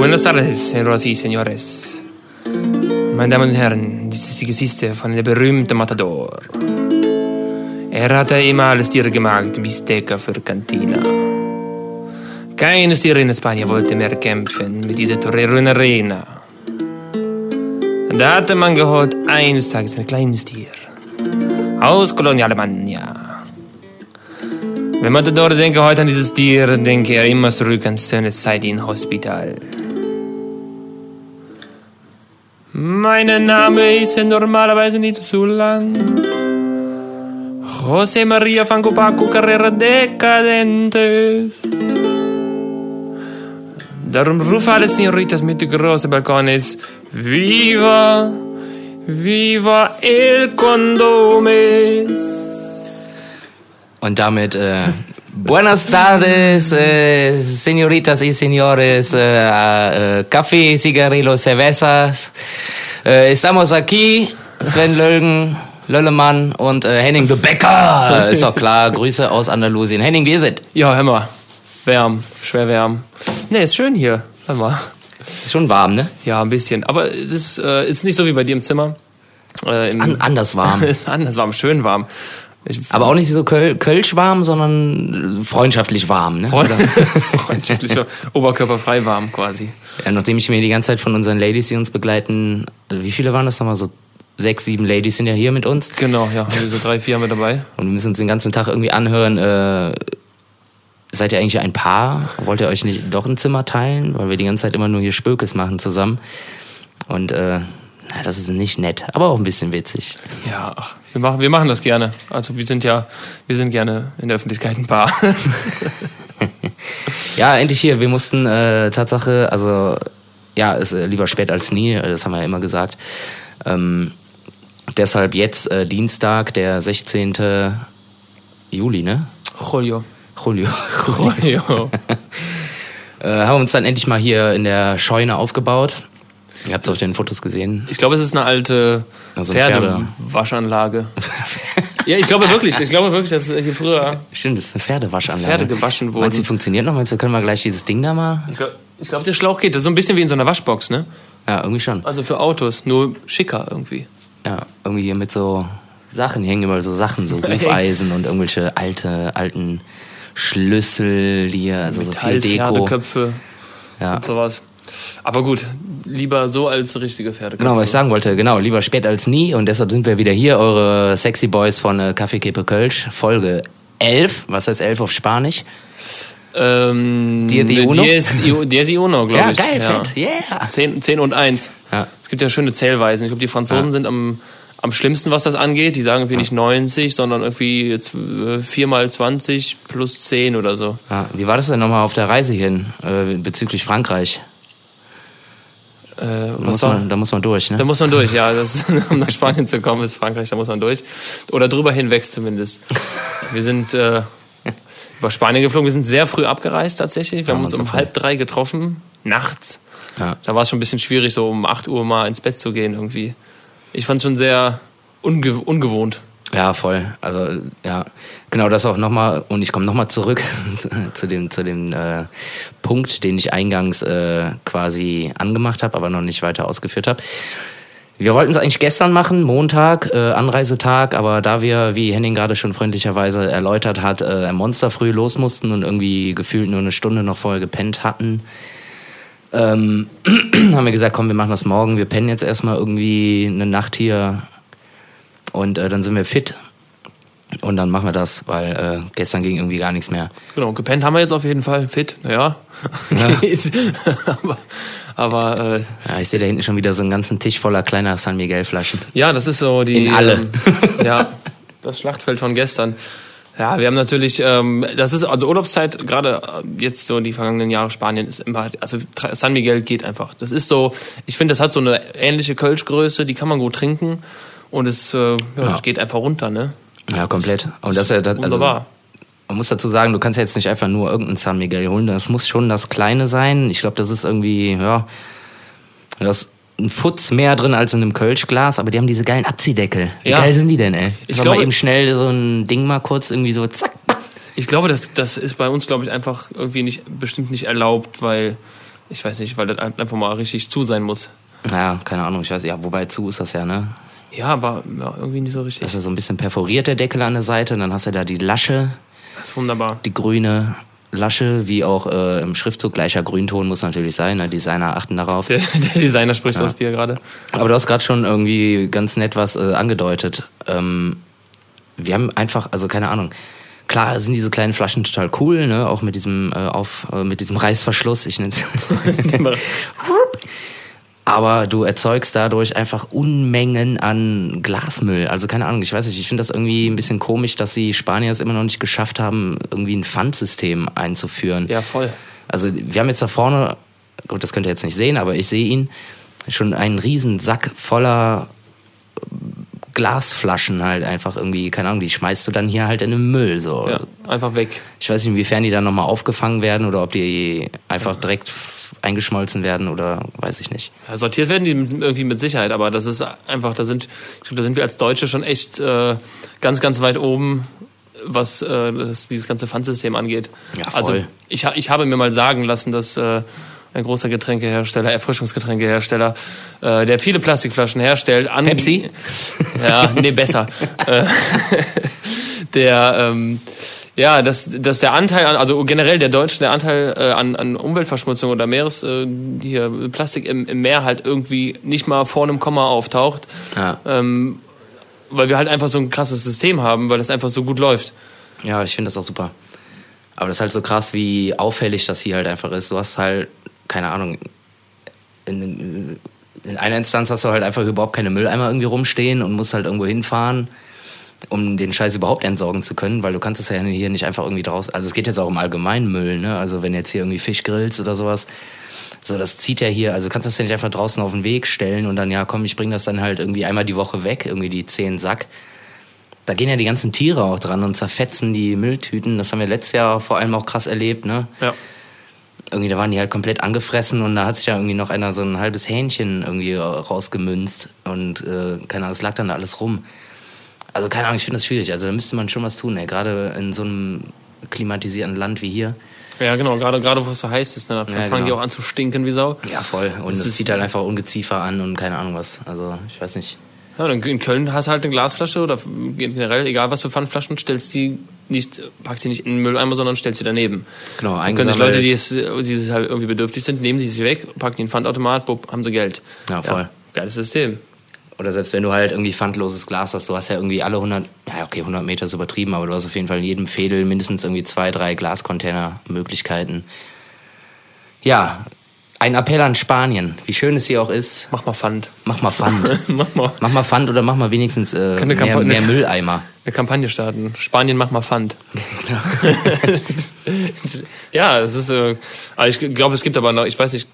Buenas tardes, señoras y señores. Meine Damen und Herren, dies ist die Geschichte von der berühmten Matador. Er hatte immer alles Tier gemacht, Bistecca für Cantina. Keines Tier in Spanien wollte mehr kämpfen mit dieser Torero in Arena. Da hatte man gehört, eines Tages ein kleines Tier aus Colonia Alemania. Wenn Matador denke heute an dieses Tier, denke er immer zurück an seine Zeit im Hospital. Mein Name ist normalerweise nicht so lang. José María Franco Paco Carrera Decadentes. Darum rufe alle Señoritas mit großen Balkones. Viva, viva el condomes. Und damit äh, Buenas tardes, äh, señoritas y señores, äh, äh, Café, Cigarillos, Cervezas. Äh, estamos aquí, Sven Lölgen, Löllemann und äh, Henning de Becker. Ist doch klar, Grüße aus Andalusien. Henning, wie ist es? Ja, hör mal. Wärm, schwer wärm. Ne, ist schön hier. Hör mal. Ist schon warm, ne? Ja, ein bisschen. Aber das äh, ist nicht so wie bei dir im Zimmer. Äh, im, An anders warm. ist anders warm, schön warm. Ich, Aber auch nicht so Köl Kölsch warm, sondern freundschaftlich warm, ne? Freund, freundschaftlich, oberkörperfrei warm quasi. Ja, nachdem ich mir die ganze Zeit von unseren Ladies, die uns begleiten, also wie viele waren das nochmal? So sechs, sieben Ladies sind ja hier mit uns. Genau, ja, so drei, vier haben wir dabei. Und wir müssen uns den ganzen Tag irgendwie anhören, äh, seid ihr eigentlich ein Paar? Wollt ihr euch nicht doch ein Zimmer teilen? Weil wir die ganze Zeit immer nur hier Spökes machen zusammen. Und äh, na, das ist nicht nett, aber auch ein bisschen witzig. Ja, ach, wir machen, wir machen das gerne. Also wir sind ja, wir sind gerne in der Öffentlichkeit ein Paar. Ja, endlich hier. Wir mussten äh, Tatsache, also ja, ist äh, lieber spät als nie, äh, das haben wir ja immer gesagt. Ähm, deshalb jetzt äh, Dienstag, der 16. Juli, ne? Julio. Julio. Julio. äh, haben wir uns dann endlich mal hier in der Scheune aufgebaut. Ihr habt es auf den Fotos gesehen. Ich glaube, es ist eine alte Also ein Pferde- Pferdewaschanlage. ja, ich glaube wirklich. Ich glaube wirklich, dass hier früher Stimmt, das ist eine Pferdewaschanlage. Pferde gewaschen wurden. Meinst du, die funktioniert noch? Meinst du, können wir gleich dieses Ding da mal? Ich glaube, glaub, der Schlauch geht. Das ist so ein bisschen wie in so einer Waschbox, ne? Ja, irgendwie schon. Also für Autos, nur schicker irgendwie. Ja, irgendwie hier mit so Sachen hängen immer so Sachen, so Hufeisen und irgendwelche alte, alten Schlüssel hier, also so viel Deko. Pferdeköpfe Ja. und sowas. Aber gut, lieber so als richtige Pferdeköpfe. Genau, was ich sagen wollte, genau, lieber spät als nie und deshalb sind wir wieder hier, eure Sexy Boys von äh, Kaffee Kippe Kölsch, Folge 11, was heißt 11 auf Spanisch? Ähm, Diez y uno? Diez y uno, glaube Ja, ich. geil, fett, yeah. 10, 10 und 1. Ja. Es gibt ja schöne Zählweisen. Ich glaube, die Franzosen Ja. sind am, am schlimmsten, was das angeht. Die sagen irgendwie nicht 90, sondern irgendwie jetzt, äh, 4 mal 20 plus 10 oder so. Ja, wie war das denn nochmal auf der Reise hin, äh, bezüglich Frankreich? Äh, Da muss, man, da muss man durch, ne? Da muss man durch, ja. Das, um nach Spanien zu kommen, ist Frankreich, da muss man durch. Oder drüber hinweg zumindest. Wir sind äh, über Spanien geflogen. Wir sind sehr früh abgereist tatsächlich. Wir haben uns um so halb drei getroffen, nachts. Ja. Da war es schon ein bisschen schwierig, so um 8 Uhr mal ins Bett zu gehen irgendwie. Ich fand es schon sehr unge ungewohnt. Ja, voll. Also ja, genau das auch nochmal. Und ich komme nochmal zurück zu dem, zu dem äh, Punkt, den ich eingangs äh, quasi angemacht habe, aber noch nicht weiter ausgeführt habe. Wir wollten es eigentlich gestern machen, Montag, äh, Anreisetag, aber da wir, wie Henning gerade schon freundlicherweise erläutert hat, äh, Monster früh los mussten und irgendwie gefühlt nur eine Stunde noch vorher gepennt hatten, ähm, haben wir gesagt, komm, wir machen das morgen, wir pennen jetzt erstmal irgendwie eine Nacht hier und äh, dann sind wir fit und dann machen wir das, weil äh, gestern ging irgendwie gar nichts mehr. Genau, gepennt haben wir jetzt auf jeden Fall. Fit, ja. Geht. aber aber äh, Ja, ich sehe da hinten schon wieder so einen ganzen Tisch voller kleiner San Miguel Flaschen. Ja, das ist so die. In alle. Ähm, ja, das Schlachtfeld von gestern. Ja, wir haben natürlich, ähm, das ist also Urlaubszeit, gerade äh, jetzt so die vergangenen Jahre Spanien ist immer, also San Miguel geht einfach. Das ist so, ich finde, das hat so eine ähnliche Kölschgröße, die kann man gut trinken und es äh, ja, Das geht einfach runter, ne? Ja, komplett. Und das ja das, also, Wunderbar. man muss dazu sagen, du kannst ja jetzt nicht einfach nur irgendeinen San Miguel holen, das muss schon das Kleine sein. Ich glaube, das ist irgendwie, ja, das ist ein Futz mehr drin als in einem Kölschglas, aber die haben diese geilen Abziehdeckel. Wie Ja. geil sind die denn, ey? Ich glaube- mal eben schnell so ein Ding mal kurz irgendwie so zack. Ich glaube, das, das ist bei uns, glaube ich, einfach irgendwie nicht bestimmt nicht erlaubt, weil Ich weiß nicht, weil das einfach mal richtig zu sein muss. Naja, keine Ahnung, ich weiß, ja, wobei zu ist das ja, ne? Ja, aber ja, irgendwie nicht so richtig. Das ist ja so ein bisschen perforiert, der Deckel an der Seite, und dann hast du da die Lasche, Das ist wunderbar. die grüne Lasche, wie auch äh, im Schriftzug, gleicher Grünton muss natürlich sein, ne? Designer achten darauf. Der, der Designer spricht aus dir gerade. Aber du hast gerade schon irgendwie ganz nett was äh, angedeutet. Ähm, wir haben einfach, also keine Ahnung. Klar sind diese kleinen Flaschen total cool, ne? Auch mit diesem äh, auf äh, mit diesem Reißverschluss. Ich nenne Aber du erzeugst dadurch einfach Unmengen an Glasmüll. Also keine Ahnung, ich weiß nicht, ich finde das irgendwie ein bisschen komisch, dass die Spanier es immer noch nicht geschafft haben, irgendwie ein Pfandsystem einzuführen. ja, voll. Also wir haben jetzt da vorne, gut, das könnt ihr jetzt nicht sehen, aber ich sehe ihn, schon einen riesen Sack voller Glasflaschen halt einfach irgendwie, keine Ahnung, die schmeißt du dann hier halt in den Müll. So. Ja, einfach weg. Ich weiß nicht, inwiefern die dann nochmal aufgefangen werden oder ob die einfach direkt eingeschmolzen werden oder weiß ich nicht. Ja, sortiert werden die mit- irgendwie mit Sicherheit, aber das ist einfach, da sind, ich glaube, da sind wir als Deutsche schon echt äh, ganz, ganz weit oben, was äh, das, dieses ganze Pfandsystem angeht. Ja, voll. Also ich, ich habe mir mal sagen lassen, dass äh, ein großer Getränkehersteller, Erfrischungsgetränkehersteller, äh, der viele Plastikflaschen herstellt, an Pepsi? Ja, nee, besser. Äh, der ähm, ja, dass, dass der Anteil, an, also generell der Deutschen, der Anteil äh, an, an Umweltverschmutzung oder Meeres, äh, hier Plastik im, im Meer halt irgendwie nicht mal vor einem Komma auftaucht, Ja. ähm, weil wir halt einfach so ein krasses System haben, weil das einfach so gut läuft. Ja, ich finde das auch super. Aber das ist halt so krass, wie auffällig das hier halt einfach ist. Du hast halt, keine Ahnung, in, in einer Instanz hast du halt einfach überhaupt keine Mülleimer irgendwie rumstehen und musst halt irgendwo hinfahren, um den Scheiß überhaupt entsorgen zu können, weil du kannst es ja hier nicht einfach irgendwie draus. Also es geht jetzt auch um Allgemeinmüll, ne? Also wenn jetzt hier irgendwie Fisch grillst oder sowas. So, das zieht ja hier, also du kannst das ja nicht einfach draußen auf den Weg stellen und dann, ja komm, ich bring das dann halt irgendwie einmal die Woche weg, irgendwie die zehn Sack da gehen ja die ganzen Tiere auch dran und zerfetzen die Mülltüten. Das haben wir letztes Jahr vor allem auch krass erlebt, ne? Ja. Irgendwie, da waren die halt komplett angefressen und da hat sich ja irgendwie noch einer so ein halbes Hähnchen irgendwie rausgemünzt und äh, keine Ahnung, es lag dann da alles rum. Also keine Ahnung, ich finde das schwierig. Also da müsste man schon was tun, ey. Gerade in so einem klimatisierten Land wie hier. Ja, genau, gerade gerade wo es so heiß ist, ne, dann Ja, fangen die genau. auch an zu stinken wie Sau. Ja, voll. Und es zieht halt einfach Ungeziefer an und keine Ahnung was. Also ich weiß nicht. Ja, dann in Köln hast du halt eine Glasflasche oder generell, egal was für Pfandflaschen, stellst die nicht, packst die nicht in den Mülleimer, sondern stellst sie daneben. Genau, Dann können sich eingesammelt. Leute, die, es, die es halt irgendwie bedürftig sind, nehmen die sie weg, packen die in den Pfandautomat, bupp, haben sie Geld. Ja, voll. geiles System. Oder selbst wenn du halt irgendwie pfandloses Glas hast, du hast ja irgendwie alle 100, ja okay, 100 Meter ist übertrieben, aber du hast auf jeden Fall in jedem Fädel mindestens irgendwie zwei, drei Glascontainer-Möglichkeiten. Ja, ein Appell an Spanien, wie schön es hier auch ist, Mach mal Pfand. mach mal Pfand. mach mal mach mal Pfand oder mach mal wenigstens äh, mehr, mehr Mülleimer. eine Kampagne starten. Spanien, mach mal Pfand. ja, es ist, äh, aber ich glaube, es gibt aber noch, ich weiß nicht.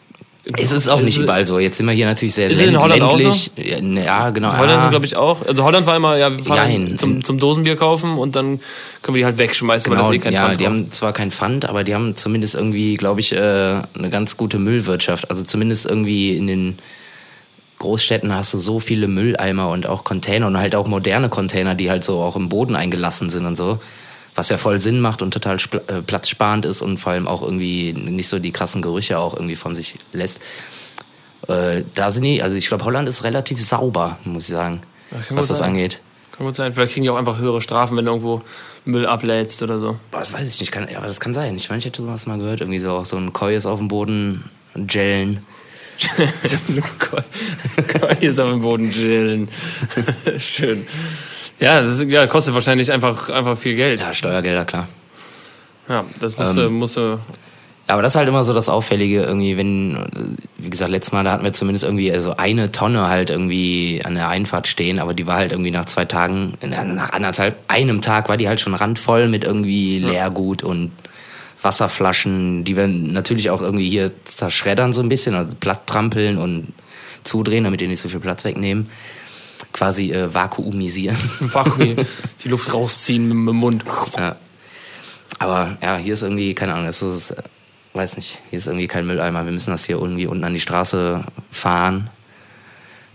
Es ist auch nicht überall so. Jetzt sind wir hier natürlich sehr Ist es in länd- Holland auch ländlich. Ja, ne, Ja, genau. Holland ah. sind, glaube ich, auch. Also Holland war immer, ja, wir fahren zum, zum Dosenbier kaufen und dann können wir die halt wegschmeißen, weil Genau, das eh kein ja, Pfand die haben zwar kein Pfand, aber die haben zumindest irgendwie, glaube ich, äh, eine ganz gute Müllwirtschaft. Also zumindest irgendwie in den Großstädten hast du so viele Mülleimer und auch Container und halt auch moderne Container, die halt so auch im Boden eingelassen sind und so. Was ja voll Sinn macht und total äh, platzsparend ist und vor allem auch irgendwie nicht so die krassen Gerüche auch irgendwie von sich lässt. Äh, da sind die, also ich glaube, Holland ist relativ sauber, muss ich sagen, kann was das sein. angeht. Kann gut sein. Vielleicht kriegen die auch einfach höhere Strafen, wenn du irgendwo Müll ablädst oder so. Boah, das weiß ich nicht. Kann, ja, aber das kann sein. Ich meine, ich hätte sowas mal gehört. Irgendwie so auch so ein Koi ist auf dem Boden, gellen. Hier ist auf dem Boden chillen. Schön. Ja, das ist, ja, kostet wahrscheinlich einfach, einfach viel Geld. Ja, Steuergelder, klar. Ja, das musste, Ähm, musste Ja, aber das ist halt immer so das Auffällige irgendwie, wenn, wie gesagt, letztes Mal, da hatten wir zumindest irgendwie so eine Tonne halt irgendwie an der Einfahrt stehen, aber die war halt irgendwie nach zwei Tagen, nach anderthalb, einem Tag war die halt schon randvoll mit irgendwie Leergut und Wasserflaschen, die wir natürlich auch irgendwie hier zerschreddern so ein bisschen, also platt trampeln und zudrehen, damit die nicht so viel Platz wegnehmen. Quasi äh, vakuumisieren. Vakuum, die Luft rausziehen mit, dem Mund. Ja. Aber ja, hier ist irgendwie, keine Ahnung, es ist, äh, weiß nicht, hier ist irgendwie kein Mülleimer. Wir müssen das hier irgendwie unten an die Straße fahren,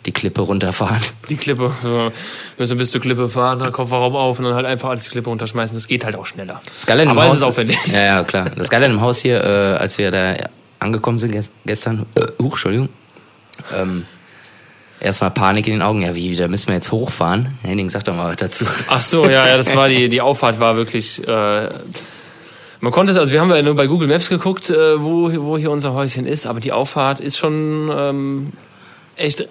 die Klippe runterfahren. Die Klippe. Ja. Müssen bis zur Klippe fahren, dann Kofferraum auf und dann halt einfach alles die Klippe runterschmeißen. Das geht halt auch schneller. Das Geile Aber Haus, ist aufwendig. Ja, ja, klar. Das Geile dem Haus hier, äh, als wir da angekommen sind ges- gestern, äh, huch, Entschuldigung, ähm, erstmal Panik in den Augen. Ja, wie, da müssen wir jetzt hochfahren. Henning, sag doch mal was dazu. Ach so, ja, ja, das war die, die Auffahrt war wirklich. Äh, man konnte es, also wir haben ja nur bei Google Maps geguckt, äh, wo, wo hier unser Häuschen ist, aber die Auffahrt ist schon ähm, echt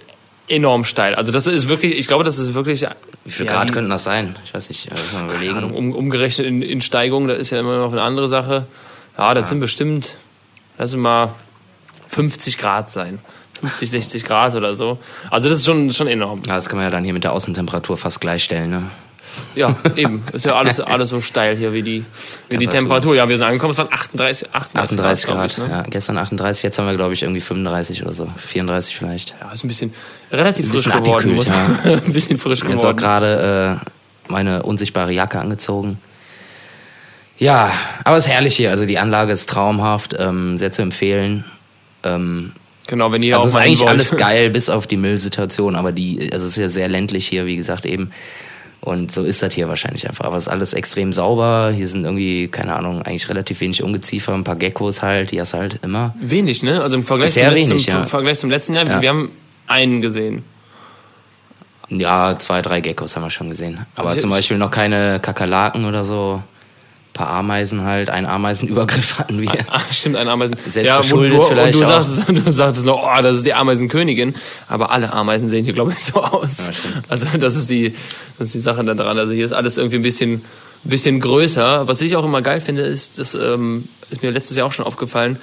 enorm steil. Also das ist wirklich, ich glaube, das ist wirklich. Wie viel ja, Grad könnten das sein? Ich weiß nicht, muss man überlegen. Ahnung, um, umgerechnet in, in Steigung, das ist ja immer noch eine andere Sache. Ja, das Ja. sind bestimmt, lass mal 50 Grad sein. 50, 60 Grad oder so. Also das ist schon, schon enorm. Ja, das kann man ja dann hier mit der Außentemperatur fast gleichstellen, ne? Ja, eben. Ist ja alles, alles so steil hier wie die, wie die Temperatur. Temperatur. Ja, wir sind angekommen, es waren 38, 38, 38 glaub Grad, ich, ne? ja. Gestern 38, jetzt haben wir, glaube ich, irgendwie 35 oder so. 34 vielleicht. Ja, ist ein bisschen relativ Ein frisch bisschen geworden. Muss abgekühlt, ein bisschen frisch habe jetzt auch geworden. gerade äh, meine unsichtbare Jacke angezogen. Ja, aber es ist herrlich hier. Also die Anlage ist traumhaft, ähm, sehr zu empfehlen. Ähm, Genau, wenn ihr also auch ist mal eigentlich wollt. alles geil, bis auf die Müllsituation. Aber die, also es ist ja sehr ländlich hier, wie gesagt eben. Und so ist das hier wahrscheinlich einfach. Aber es ist alles extrem sauber. Hier sind irgendwie, keine Ahnung, eigentlich relativ wenig Ungeziefer, ein paar Geckos halt, die hast halt immer. Wenig, ne? Also im Vergleich, zum, letzten, wenig, ja. im Vergleich zum letzten Jahr, Ja. wir haben einen gesehen. Ja, zwei, drei Geckos haben wir schon gesehen. Aber Also zum ich- Beispiel noch keine Kakerlaken oder so. Ein paar Ameisen halt. Einen Ameisenübergriff hatten wir. Ah, stimmt, ein Ameisen. Selbst ja, du, vielleicht und du auch. sagtest, du sagtest noch, oh, das ist die Ameisenkönigin. Aber alle Ameisen sehen hier, glaube ich, so aus. Ja, also das ist die, das ist die Sache da dran. Also hier ist alles irgendwie ein bisschen, bisschen größer. Was ich auch immer geil finde, ist, das ähm, ist mir letztes Jahr auch schon aufgefallen,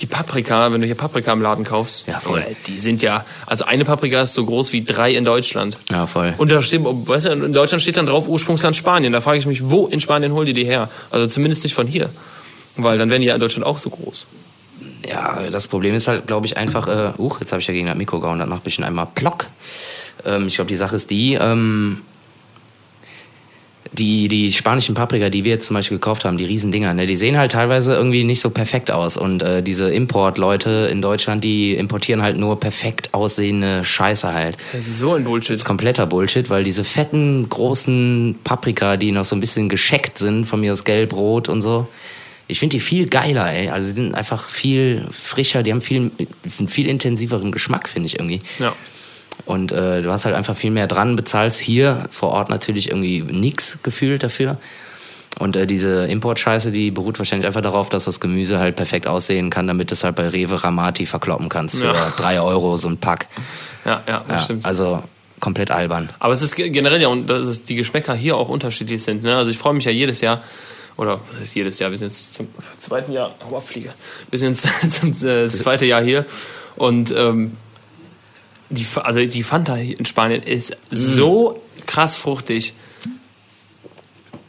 die Paprika, wenn du hier Paprika im Laden kaufst, Ja, voll. Junge, die sind ja, also eine Paprika ist so groß wie drei in Deutschland. Ja, voll. Und da steht, weißt du, in Deutschland steht dann drauf Ursprungsland Spanien. Da frage ich mich, wo in Spanien holen die die her? Also zumindest nicht von hier. Weil dann wären die ja in Deutschland auch so groß. Ja, das Problem ist halt, glaube ich, einfach, äh, uh, jetzt habe ich ja gegen das Mikro gehauen, das macht ein bisschen einmal Plock. Ähm, ich glaube, die Sache ist die, ähm, die, die spanischen Paprika, die wir jetzt zum Beispiel gekauft haben, die Riesendinger, ne, die sehen halt teilweise irgendwie nicht so perfekt aus. Und äh, diese Importleute in Deutschland, die importieren halt nur perfekt aussehende Scheiße halt. Das ist so ein Bullshit. Das ist kompletter Bullshit, weil diese fetten, großen Paprika, die noch so ein bisschen gescheckt sind, von mir aus gelb, rot und so, ich finde die viel geiler, ey. Also die sind einfach viel frischer, die haben viel, einen viel intensiveren Geschmack, finde ich irgendwie. Ja. Und äh, du hast halt einfach viel mehr dran, bezahlst hier vor Ort natürlich irgendwie nix gefühlt dafür. Und äh, diese Importscheiße, die beruht wahrscheinlich einfach darauf, dass das Gemüse halt perfekt aussehen kann, damit du es halt bei Rewe Ramati verkloppen kannst für Ja. drei Euro so ein Pack. Ja, ja, das Ja, stimmt. also komplett albern. Aber es ist ge- generell ja, und dass die Geschmäcker hier auch unterschiedlich sind. Ne? Also ich freue mich ja jedes Jahr, oder was heißt jedes Jahr, wir sind jetzt zum zweiten Jahr, Auerfliege, wir sind jetzt zum äh, zweite Jahr hier und ähm, die, also die Fanta in Spanien ist so krass fruchtig.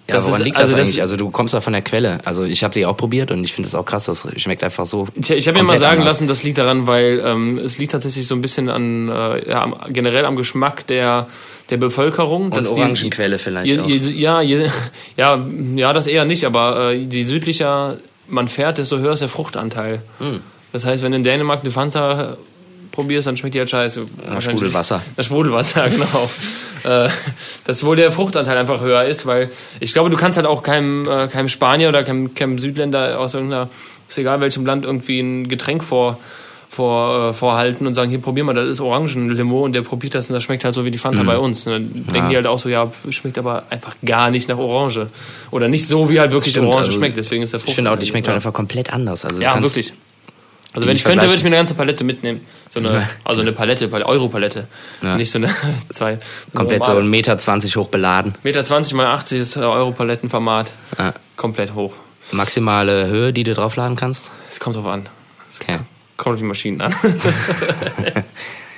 Ja, Das woran ist- liegt also das das- eigentlich? also du kommst ja von der Quelle. Also ich habe sie auch probiert und ich finde es auch krass, das schmeckt einfach so. Ich, ich habe mir mal sagen anders. lassen, das liegt daran, weil ähm, es liegt tatsächlich so ein bisschen an äh, ja, generell am Geschmack der, der Bevölkerung. Und Orangenquelle vielleicht Je, auch. je, ja, je, ja, ja, das eher nicht, aber äh, je südlicher man fährt, desto höher ist der Fruchtanteil. Hm. Das heißt, wenn in Dänemark eine Fanta probierst, dann schmeckt die halt scheiße. Wahrscheinlich- Sprudelwasser. Das Sprudelwasser, genau. äh, dass wohl der Fruchtanteil einfach höher ist, weil ich glaube, du kannst halt auch keinem, äh, keinem Spanier oder keinem, keinem Südländer aus irgendeiner, ist egal welchem Land, irgendwie ein Getränk vor, vor, äh, vorhalten und sagen, hier probier mal, das ist Orangenlimo und der probiert das und das schmeckt halt so wie die Fanta bei uns. Und dann denken Mhm. Ja. die halt auch so, ja, schmeckt aber einfach gar nicht nach Orange. Oder nicht so, wie halt wirklich Orange also schmeckt, deswegen ist der Frucht. Ich finde auch, die schmeckt halt einfach komplett anders. Also Ja, wirklich. Also wenn ich könnte, würde ich mir eine ganze Palette mitnehmen. So eine, Ja. also eine Palette, Pal- Euro-Palette. Ja. Nicht so eine zwei. Komplett so 1,20 Meter 20 hoch beladen. Meter 20 mal 80 ist äh, Euro-Palettenformat. Ja. Komplett hoch. Maximale Höhe, die du draufladen kannst. Es kommt drauf an. Okay. Kommt auf die Maschinen an.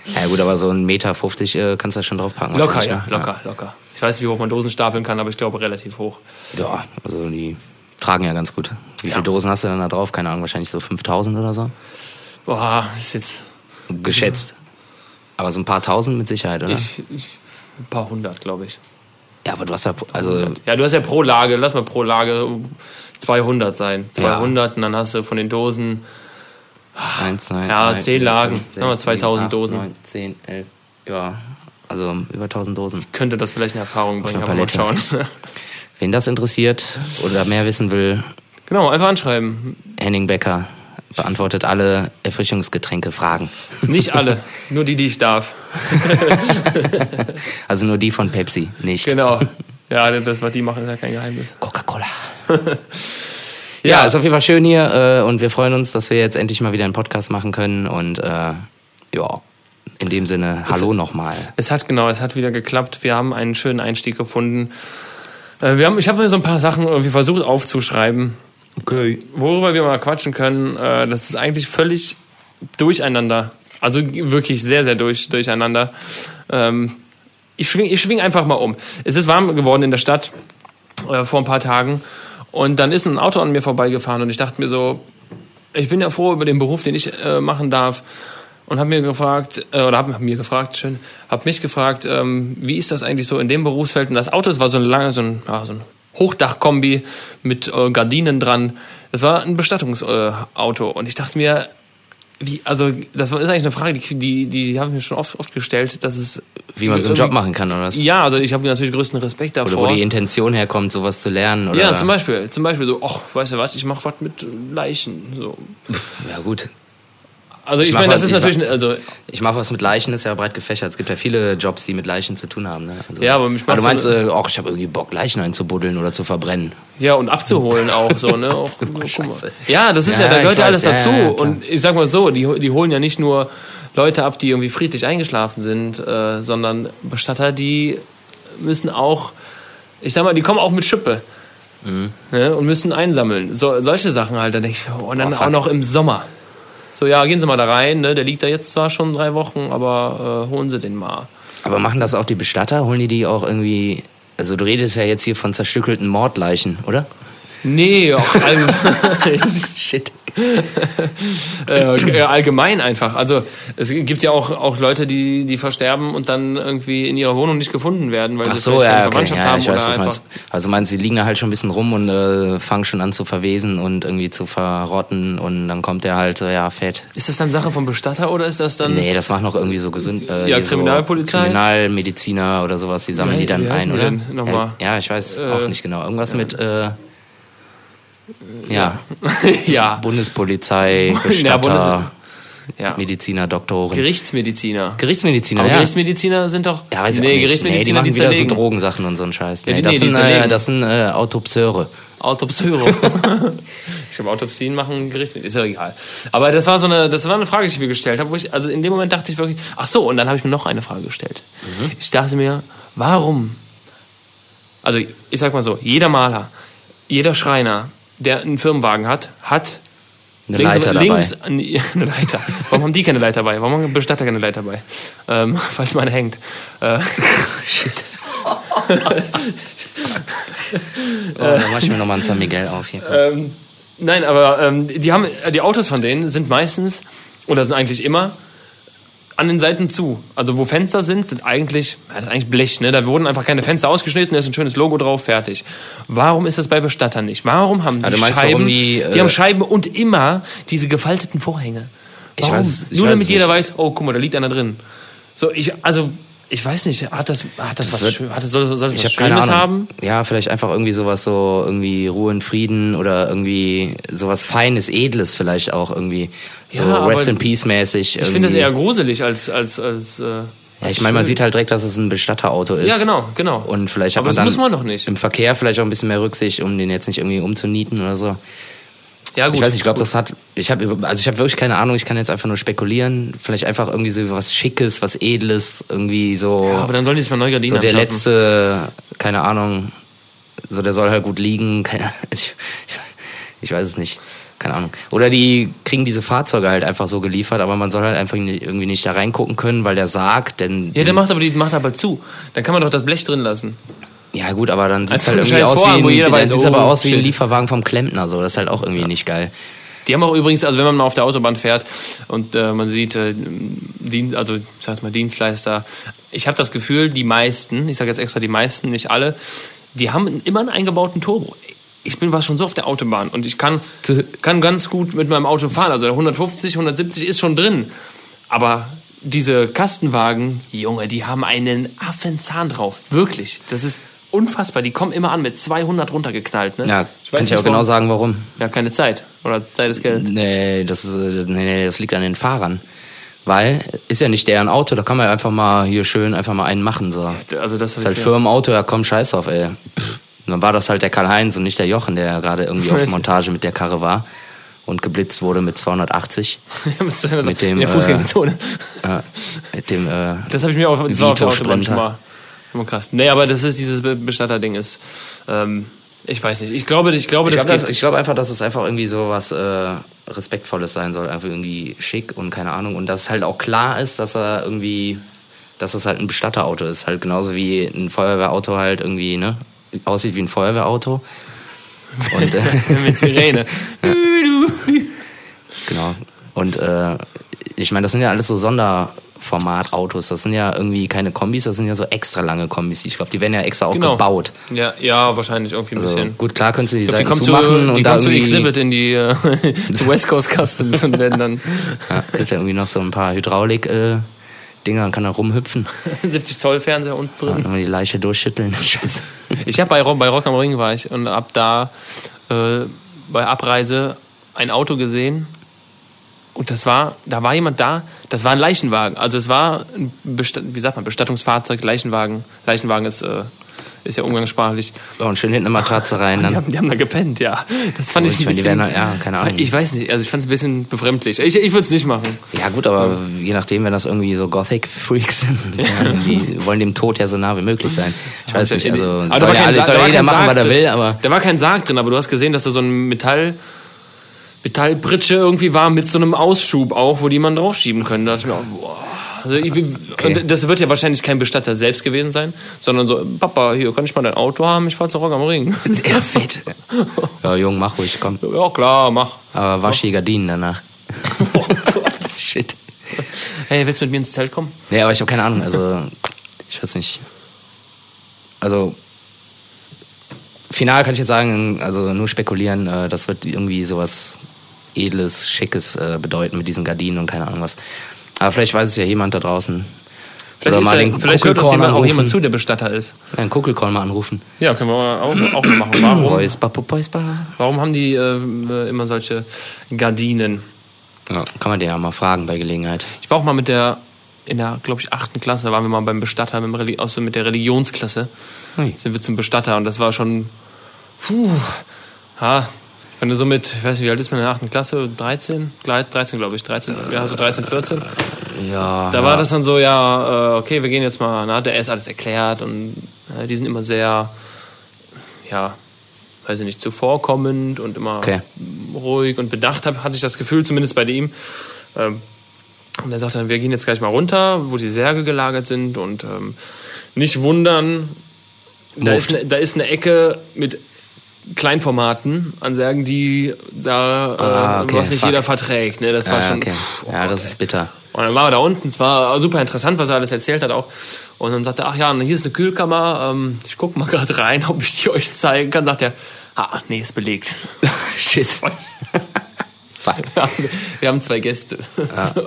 Ja gut, aber so 1,50 Meter 50, äh, kannst du da schon draufpacken. locker, ja, ne? locker, locker. Ich weiß nicht, wie hoch man Dosen stapeln kann, aber ich glaube relativ hoch. Ja, also die tragen ja ganz gut. Wie Ja. viele Dosen hast du denn da drauf? Keine Ahnung, wahrscheinlich so 5000 oder so. Boah, ist jetzt Geschätzt. Aber so ein paar tausend mit Sicherheit, oder? ich, ich, ein paar hundert, glaube ich. ja, aber du hast ja, also Ja, du hast ja pro Lage, lass mal pro Lage 200 sein. Ja. 200 und dann hast du von den Dosen 1, 2, Ja, 3, zehn 4, Lagen. 5, Sagen wir 2000 Dosen. 9, 10, 11. Ja, also über 1000 Dosen. könnte das vielleicht in Erfahrung bringen, aber mal schauen. Wen das interessiert oder mehr wissen will, genau, einfach anschreiben. Henning Becker beantwortet alle Erfrischungsgetränke-Fragen. Nicht alle, nur die, die ich darf. Also nur die von Pepsi, nicht Genau. Ja, das, was die machen, ist ja kein Geheimnis. Coca-Cola. Ja, ist auf jeden Fall schön hier äh, und wir freuen uns, dass wir jetzt endlich mal wieder einen Podcast machen können und äh, ja, in dem Sinne, hallo nochmal. Es hat genau, es hat wieder geklappt. Wir haben einen schönen Einstieg gefunden. Äh, Wir haben, ich habe mir so ein paar Sachen irgendwie versucht aufzuschreiben, Okay. worüber wir mal quatschen können. Äh, Das ist eigentlich völlig durcheinander. Also wirklich sehr, sehr durch, durcheinander. Ähm, Ich schwing, ich schwing einfach mal um. Es ist warm geworden in der Stadt äh, vor ein paar Tagen. Und dann ist ein Auto an mir vorbeigefahren und ich dachte mir so, ich bin ja froh über den Beruf, den ich machen darf. Und habe mir gefragt, äh, oder habe mir gefragt, schön, habe mich gefragt, ähm, wie ist das eigentlich so in dem Berufsfeld? Und das Auto, das war so ein lange, so ein, ja, so ein Hochdachkombi mit äh, Gardinen dran. Das war ein Bestattungsauto. Äh, und ich dachte mir, wie, also das ist eigentlich eine Frage, die, die, die habe ich mir schon oft, oft gestellt, dass es Wie man so einen Job machen kann, oder was? Ja, also ich habe natürlich größten Respekt davor. Oder wo die Intention herkommt, sowas zu lernen. Oder? ja, zum Beispiel, zum Beispiel so, ach, weißt du was, ich mache was mit Leichen. So. Ja, gut. Also ich, mach meine, das was- ist ich natürlich, mach- also Ich mache was mit Leichen, ist ja breit gefächert. Es gibt ja viele Jobs, die mit Leichen zu tun haben. Ne? Also, Ja, aber mich du meinst du- äh, auch ich habe irgendwie Bock, Leichen einzubuddeln oder zu verbrennen. ja und abzuholen auch so, ne? Auch. Scheiße. Ja, das ist ja, Ja, da ich gehört ja alles ja, dazu. ja, klar. und ich sag mal so, die, die holen ja nicht nur Leute ab, die irgendwie friedlich eingeschlafen sind, äh, sondern Bestatter, die müssen auch, ich sag mal, die kommen auch mit Schippe. Mhm. Ne, und müssen einsammeln. So, solche Sachen halt. Da denke ich, oh, und dann Oh, auch noch im Sommer. So, ja, gehen Sie mal da rein. Ne? Der liegt da jetzt zwar schon drei Wochen, aber äh, holen Sie den mal. Aber machen das auch die Bestatter? Holen die die auch irgendwie... Also du redest ja jetzt hier von zerstückelten Mordleichen, oder? Nee, auch Shit. Äh, allgemein einfach. Also es gibt ja auch, auch Leute, die, die versterben und dann irgendwie in ihrer Wohnung nicht gefunden werden, weil Ach sie so, keine ja, okay. Verwandtschaft Ja, haben ich weiß, oder was meinst. Also meinst du, die liegen da halt schon ein bisschen rum und äh, fangen schon an zu verwesen und irgendwie zu verrotten und dann kommt der halt so, ja, fett. Ist das dann Sache vom Bestatter oder ist das dann. Nee, das machen noch irgendwie so gesund. Äh, Ja, hier so Kriminalpolizei? Kriminalmediziner oder sowas, die sammeln Wie- die dann ein, oder? nochmal? Ja, ja, ich weiß Äh, auch nicht genau. Irgendwas mit äh, ja, ja. Bundespolizei, Ja, Bestatter, ja. Mediziner, Doktoren. Gerichtsmediziner. Gerichtsmediziner, Aber ja. Gerichtsmediziner sind doch. ja, weiß nee. Gerichtsmediziner, nee, die machen die wieder zerlegen. so Drogensachen und so einen Scheiß. Ja, Nee, die- das, nee, sind, äh, das sind äh, Autopseure. Autopsyre. ich glaube, Autopsien machen Gerichtsmedizin. Ist ja egal. Aber das war so eine, das war eine Frage, die ich mir gestellt habe, wo ich, also in dem Moment dachte ich wirklich, ach so, und dann habe ich mir noch eine Frage gestellt. Mhm. Ich dachte mir, warum? Also, ich sag mal so, jeder Maler, jeder Schreiner, der einen Firmenwagen hat, hat Eine Leiter dabei. links, nee, eine Leiter. Warum haben die keine Leiter dabei? Warum haben Bestatter keine Leiter dabei? Ähm, falls meine hängt. Äh, Shit. oh, dann mach ich mir nochmal einen San Miguel auf hier. Ähm, nein, aber ähm, die haben die Autos von denen sind meistens oder sind eigentlich immer an den Seiten zu. Also wo Fenster sind, sind eigentlich, ja, das ist eigentlich Blech, ne? Da wurden einfach keine Fenster ausgeschnitten, da ist ein schönes Logo drauf, fertig. Warum ist das bei Bestattern nicht? Warum haben die du meinst, Scheiben, die, äh, die haben Scheiben und immer diese gefalteten Vorhänge. Ich Warum? weiß es- ich Nur weiß damit jeder weiß, oh, guck mal, da liegt einer drin. So, ich, also, ich weiß nicht, hat das, hat das, was, wird- schön, hat das, soll, soll das Ich was habe keine Schönes haben? Ja, vielleicht einfach irgendwie sowas so, irgendwie Ruhe und Frieden oder irgendwie sowas Feines, Edles vielleicht auch irgendwie. So Ja, Rest in Peace mäßig. Ich finde das eher gruselig als, als, als, äh, Ja, ich meine, man sieht halt direkt, dass es ein Bestatterauto ist. Ja, genau, genau. Und vielleicht hat Aber man das muss man doch nicht. im Verkehr vielleicht auch ein bisschen mehr Rücksicht, um den jetzt nicht irgendwie umzunieten oder so. Ja, ich weiß nicht, ich glaube, das hat, ich habe, also ich habe wirklich keine Ahnung, ich kann jetzt einfach nur spekulieren. Vielleicht einfach irgendwie so was Schickes, was Edles, irgendwie so. Ja, aber dann sollen die sich mal neue Gardinen so der anschaffen. letzte, keine Ahnung, so der soll halt gut liegen, keine, ich, ich weiß es nicht, keine Ahnung. Oder die kriegen diese Fahrzeuge halt einfach so geliefert, aber man soll halt einfach nicht, irgendwie nicht da reingucken können, weil der sagt, denn Ja, der macht aber die macht aber zu. Dann kann man doch das Blech drin lassen. Ja gut, aber dann sieht es halt irgendwie aus Vorhang, wie ein, dann sieht's oh, aber aus wie ein. Lieferwagen vom Klempner, so das ist halt auch irgendwie nicht geil. Die haben auch übrigens, also wenn man mal auf der Autobahn fährt und äh, man sieht, äh, Dien, also ich sag mal Dienstleister, ich habe das Gefühl, die meisten, ich sage jetzt extra die meisten, nicht alle, die haben immer einen eingebauten Turbo. Ich bin was schon so auf der Autobahn und ich kann, kann ganz gut mit meinem Auto fahren. Also der 150, 170 ist schon drin. Aber diese Kastenwagen, Junge, die haben einen Affenzahn drauf. Wirklich. Das ist unfassbar. Die kommen immer an mit 200 runtergeknallt. Ne? Ja, ich kann ich auch genau sagen, warum. Ja, keine Zeit. Oder Zeit ist Geld. Nee, das, ist, nee, nee, das liegt an den Fahrern. Weil, ist ja nicht deren Auto, da kann man ja einfach mal hier schön einfach mal einen machen. So. Also das ist halt Firmenauto, ja komm, scheiß drauf, ey. Und dann war das halt der Karl-Heinz und nicht der Jochen, der gerade irgendwie auf Montage mit der Karre war und geblitzt wurde mit 280. mit, 280. mit dem in der Fußgängerzone. Äh, mit dem äh, Das habe ich mir auch, das war auf der Autobahn schon mal. Immer krass. Nee, aber das ist dieses Bestatter-Ding ist. Ähm, ich weiß nicht. Ich glaube, ich glaube, ich das, glaube, das, ich glaube einfach, dass es einfach irgendwie so was äh, Respektvolles sein soll. Einfach irgendwie schick und keine Ahnung. Und dass es halt auch klar ist, dass er irgendwie, dass es halt ein Bestatterauto ist. Halt genauso wie ein Feuerwehrauto halt irgendwie, ne? Aussieht wie ein Feuerwehrauto. Und, äh, Mit Sirene. ja. Genau. Und äh, ich meine, das sind ja alles so Sonderformat-Autos. Das sind ja irgendwie keine Kombis, das sind ja so extra lange Kombis. Ich glaube, die werden ja extra auch genau. gebaut. Ja, ja, wahrscheinlich irgendwie ein also, bisschen. Gut, klar könntest du die Seiten zumachen. Zu, und die kommen zu Exhibit in die äh, zu West Coast Customs und werden dann... Ja, kriegt ja irgendwie noch so ein paar Hydraulik... Äh, Dinger und kann da rumhüpfen. 70 Zoll Fernseher unten drin. Ja, die Leiche durchschütteln. Scheiße. Ich habe bei, bei Rock am Ring war ich und ab da äh, bei Abreise ein Auto gesehen, und das war, da war jemand da, das war ein Leichenwagen. Also es war ein, Best wie sagt man, Bestattungsfahrzeug, Leichenwagen. Leichenwagen ist, äh, ist ja umgangssprachlich. Oh, und schön hinten eine Matratze rein. Dann. Die, haben, die haben da gepennt, ja. Das fand oh, ich ein ich bisschen... Meine, ja, keine Ahnung. Ich weiß nicht, also ich fand es ein bisschen befremdlich. Ich, ich würde es nicht machen. Ja gut, aber ja. je nachdem, wenn das irgendwie so Gothic-Freaks sind, ja. die wollen dem Tod ja so nah wie möglich sein. Ich weiß nicht, also aber soll, ja, alle, soll jeder machen, was er will, aber... Da war kein Sarg drin, aber du hast gesehen, dass da so ein Metall... Metallbritsche irgendwie war mit so einem Ausschub auch, wo die man draufschieben können. Da dachte ich mir, auch, boah. Also ich, okay. das wird ja wahrscheinlich kein Bestatter selbst gewesen sein, sondern so, Papa, hier, kann ich mal dein Auto haben? Ich fahr zu Rock am Ring. Ja, fett. Ja, Jung, mach ruhig, komm. Ja, klar, mach. Aber wasch die Gardinen danach. oh Gott. Shit. Hey, willst du mit mir ins Zelt kommen? Nee, aber ich habe keine Ahnung, also ich weiß nicht. Also final kann ich jetzt sagen, also nur spekulieren, äh, das wird irgendwie sowas Edles, Schickes äh, bedeuten mit diesen Gardinen und keine Ahnung was. Aber vielleicht weiß es ja jemand da draußen. Vielleicht, Oder mal den vielleicht hört uns jemand auch jemand zu, der Bestatter ist. Ja, einen Kuckelkorn mal anrufen. Ja, können wir auch, auch mal machen. Warum, warum haben die äh, immer solche Gardinen? Ja, kann man den ja mal fragen bei Gelegenheit. Ich war auch mal mit der, in der, glaube ich, achten Klasse, waren wir mal beim Bestatter, mit, dem, also mit der Religionsklasse. Ui. Sind wir zum Bestatter und das war schon, puh, ha, wenn du so mit, ich weiß nicht, wie alt ist man in der 8. Klasse? 13? 13, glaube ich. 13, ja, so 13, 14. Ja. Da war das dann so, ja, äh, okay, wir gehen jetzt mal, na, der ist alles erklärt und äh, die sind immer sehr, ja, weiß ich nicht, zuvorkommend und immer okay. ruhig und bedacht, hatte ich das Gefühl, zumindest bei ihm. Ähm, und er sagte dann, wir gehen jetzt gleich mal runter, wo die Särge gelagert sind und ähm, nicht wundern, da ist, eine, da ist eine Ecke mit Kleinformaten Ansagen, die da, ah, äh, okay, was nicht fuck. jeder verträgt. Ne? Das war schon. Okay. Pff, oh ja, das ist bitter. Und dann waren wir da unten. Es war super interessant, was er alles erzählt hat auch. Und dann sagte er, ach ja, hier ist eine Kühlkammer. Ähm, ich gucke mal gerade rein, ob ich die euch zeigen kann. Sagt er, ah, nee, ist belegt. Shit. Fuck. Wir haben zwei Gäste. Ja. So.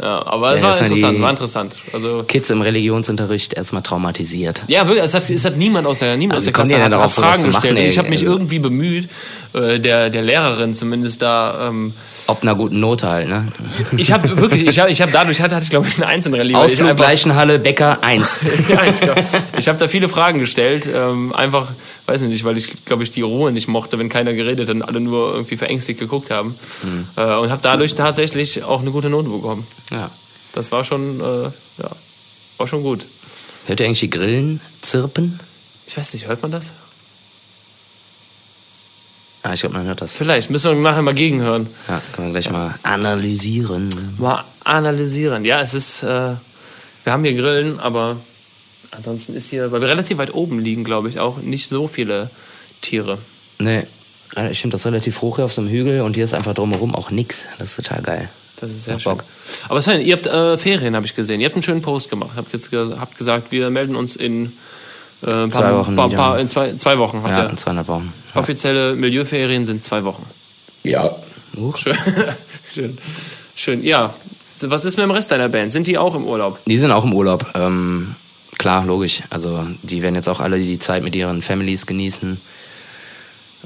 ja aber es ja, war interessant, war interessant. Also Kids im Religionsunterricht erstmal traumatisiert. Ja, wirklich, es hat, es hat niemand aus der, niemand also aus der Klasse hat, darauf, Fragen gestellt. Machen, ich habe mich irgendwie bemüht, äh, der, der Lehrerin zumindest da... Ähm, Ob einer guten Note halt, ne? Ich habe wirklich, ich habe ich hab dadurch, hatte, hatte ich glaube ich eine Eins in Religion. Ausflug, Leichenhalle, Bäcker, Eins. ja, ich ich habe da viele Fragen gestellt, ähm, einfach weiß nicht, weil ich, glaube ich, die Ruhe nicht mochte, wenn keiner geredet hat und alle nur irgendwie verängstigt geguckt haben. Mhm. Äh, und habe dadurch tatsächlich auch eine gute Note bekommen. Ja. Das war schon, äh, ja, war schon gut. Hört ihr eigentlich die Grillen zirpen? Ich weiß nicht, hört man das? Ah, ich glaube, man hört das. Vielleicht, müssen wir nachher mal gegenhören. Ja, können wir gleich ja. mal analysieren. Mal analysieren. Ja, es ist, äh, wir haben hier Grillen, aber Ansonsten ist hier, weil wir relativ weit oben liegen, glaube ich, auch nicht so viele Tiere. Nee, ich finde das relativ hoch hier auf so einem Hügel und hier ist einfach drumherum auch nichts. Das ist total geil. Das ist sehr schön. Bock. Aber Sven, ihr habt äh, Ferien, habe ich gesehen. Ihr habt einen schönen Post gemacht. Habt, jetzt ge habt gesagt, wir melden uns in äh, zwei Wochen. Paar, paar, in zwei, zwei Wochen. ja, in zweieinhalb Wochen. Ja. Offizielle Milieuferien sind zwei Wochen. Ja. Schön. schön. Schön. Ja. Was ist mit dem Rest deiner Band? Sind die auch im Urlaub? Die sind auch im Urlaub. Ähm, klar, logisch. Also die werden jetzt auch alle die Zeit mit ihren Families genießen.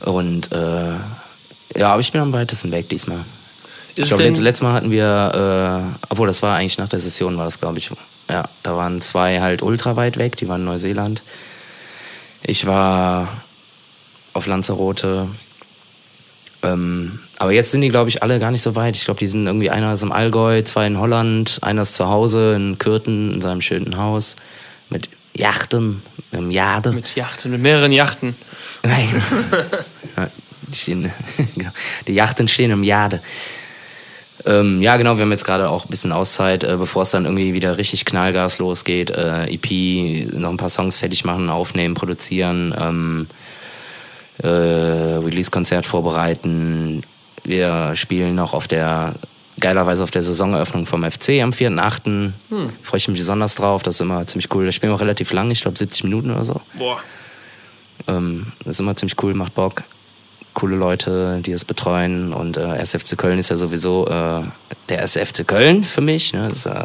Und äh, ja, aber ich bin am weitesten weg diesmal. Ist ich glaube, letztes Mal hatten wir, äh, obwohl das war eigentlich nach der Session, war das, glaube ich. Ja, da waren zwei halt ultra weit weg, die waren in Neuseeland. Ich war auf Lanzarote. Ähm, aber jetzt sind die, glaube ich, alle gar nicht so weit. Ich glaube, die sind irgendwie, einer ist im Allgäu, zwei in Holland, einer ist zu Hause in Kürten in seinem schönen Haus mit Yachten, im Jade. Mit Yachten, mit mehreren Yachten. Nein. Die, stehen, die Yachten stehen im Jade. Ähm, ja, genau, wir haben jetzt gerade auch ein bisschen Auszeit, äh, bevor es dann irgendwie wieder richtig Knallgas losgeht. Äh, EP, noch ein paar Songs fertig machen, aufnehmen, produzieren, ähm, äh, Release-Konzert vorbereiten. Wir spielen noch auf der, geilerweise auf der Saisoneröffnung vom FC am 4.8. Freue ich mich besonders drauf, das ist immer ziemlich cool. Da spielen wir auch relativ lang, ich glaube 70 Minuten oder so. Boah. Ähm, das ist immer ziemlich cool, macht Bock. Coole Leute, die es betreuen. Und äh, SFC Köln ist ja sowieso äh, der SFC Köln für mich. Ne? Das ist äh,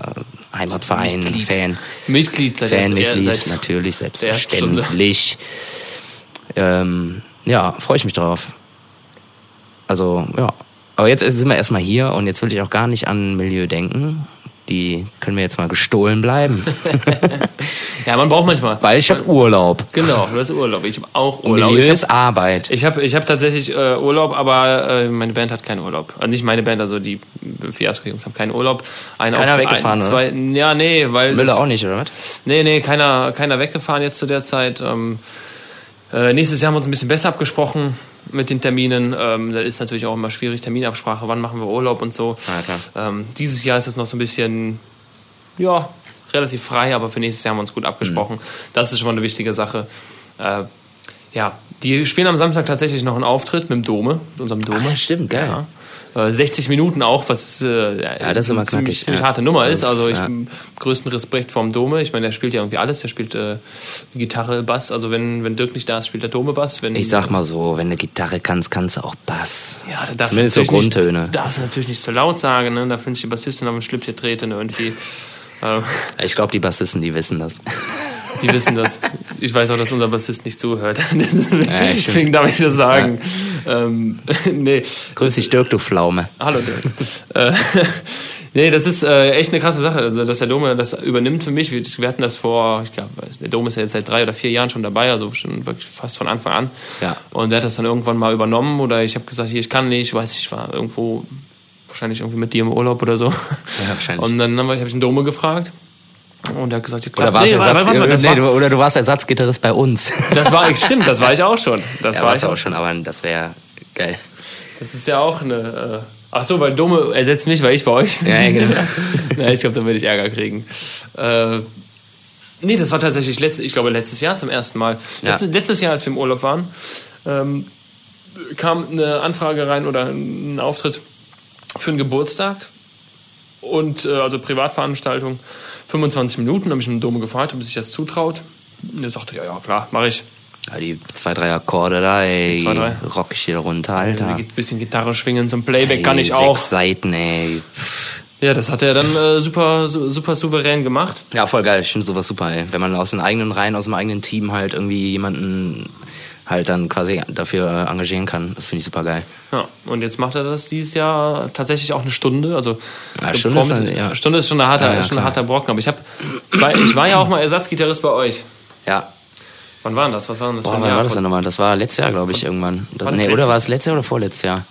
Heimatverein, Mitglied. Fan. Mitglied Fanmitglied, natürlich, selbstverständlich. Ähm, ja, freue ich mich drauf. Also, ja. Aber jetzt sind wir erstmal hier und jetzt will ich auch gar nicht an Milieu denken. Die können wir jetzt mal gestohlen bleiben. Ja, man braucht manchmal. Weil ich habe Urlaub. Genau, du hast Urlaub. Ich habe auch Und Urlaub. Milieu Ich ist habe Arbeit. ich hab, ich hab tatsächlich äh, Urlaub, aber äh, meine Band hat keinen Urlaub. Also nicht meine Band, also die Fiasko-Jungs haben keinen Urlaub. Einer Keiner auf, weggefahren, ein, oder zwei, Ja, nee, weil. Müller auch nicht, oder was? Nee, nee, keiner, keiner weggefahren jetzt zu der Zeit. Ähm, äh, nächstes Jahr haben wir uns ein bisschen besser abgesprochen mit den Terminen. Ähm, da ist natürlich auch immer schwierig, Terminabsprache, wann machen wir Urlaub und so. Ja. Ähm, dieses Jahr ist es noch so ein bisschen, ja, relativ frei, aber für nächstes Jahr haben wir uns gut abgesprochen. Mhm. Das ist schon mal eine wichtige Sache. Äh, ja, die spielen am Samstag tatsächlich noch einen Auftritt mit dem Dome, mit unserem Dome. Ach, stimmt, geil. Ja. Äh, 60 Minuten auch, was äh, Ja, das ist immer eine ziemlich, knackig, ziemlich ja. harte Nummer ist. Also ich ja. größten Respekt vom Dome. Ich meine, der spielt ja irgendwie alles. Der spielt äh, Gitarre, Bass. Also wenn, wenn Dirk nicht da ist, spielt der Dome Bass. Wenn, Ich sag mal so, wenn du Gitarre kannst, kannst du auch Bass. ja, da darfst Zumindest so Grundtöne. Nicht, darfst du natürlich nicht zu laut sagen. Ne? Da finde ich die Bassistin auf den Schlips getreten irgendwie. Ähm, Ich glaube, die Bassisten, die wissen das. die wissen das. Ich weiß auch, dass unser Bassist nicht zuhört. stimmt. Deswegen darf ich das sagen. Ähm, nee. Grüß dich, Dirk, du Pflaume. Hallo Dirk. äh, nee, das ist äh, echt eine krasse Sache, also, dass der Dome das übernimmt für mich. Wir, wir hatten das vor, ich glaube, der Dome ist ja jetzt seit drei oder vier Jahren schon dabei, also schon wirklich fast von Anfang an. Ja. Und der hat das dann irgendwann mal übernommen oder ich habe gesagt, hier, ich kann nicht, ich weiß, ich war irgendwo wahrscheinlich irgendwie mit dir im Urlaub oder so. Ja, wahrscheinlich. Und dann habe ich den Dome gefragt. Und er hat gesagt, ja, klar. Oder, warst Nee, Ersatz warte, warte das, nee, war, du, oder du warst Ersatzgitarrist bei uns. das war, stimmt, das war ich auch schon. Das ja, war ich auch schon, aber das wäre geil. Das ist ja auch eine. Äh, ach so, weil Dome ersetzt mich, weil ich bei euch bin. Ja, genau. ja, ich glaube, dann werde ich Ärger kriegen. Äh, nee, das war tatsächlich letztes, ich glaube letztes Jahr zum ersten Mal. Ja. Letztes, letztes Jahr, als wir im Urlaub waren, ähm, kam eine Anfrage rein oder ein Auftritt für einen Geburtstag und äh, also Privatveranstaltung. 25 Minuten habe ich einen Dome gefragt, ob sich das zutraut. Und er sagte, ja, ja, klar, mache ich. Ja, die zwei, drei Akkorde da, ey, Zwei, drei. rock ich hier runter, Alter. Ein bisschen Gitarre schwingen zum Playback Ey, kann ich sechs auch. Seiten, ey. Ja, das hat er dann äh, super, su- super souverän gemacht. Ja, voll geil. Ich finde sowas super, ey. Wenn man aus den eigenen Reihen, aus dem eigenen Team halt irgendwie jemanden halt dann quasi dafür äh, engagieren kann. Das finde ich super geil. Ja, und jetzt macht er das dieses Jahr tatsächlich auch eine Stunde. Also Ja, Stunde ist dann- ja. Stunde ist schon ein harter, Ja, schon ein harter Brocken. Aber ich, hab, ich, war, ich war ja auch mal Ersatzgitarrist bei euch. Ja. Wann war denn das? Was war denn das Boah, wann Jahr? war das denn nochmal? Das war letztes Jahr, glaube ich, irgendwann. Das, nee, oder war es letztes Jahr oder vorletztes Jahr?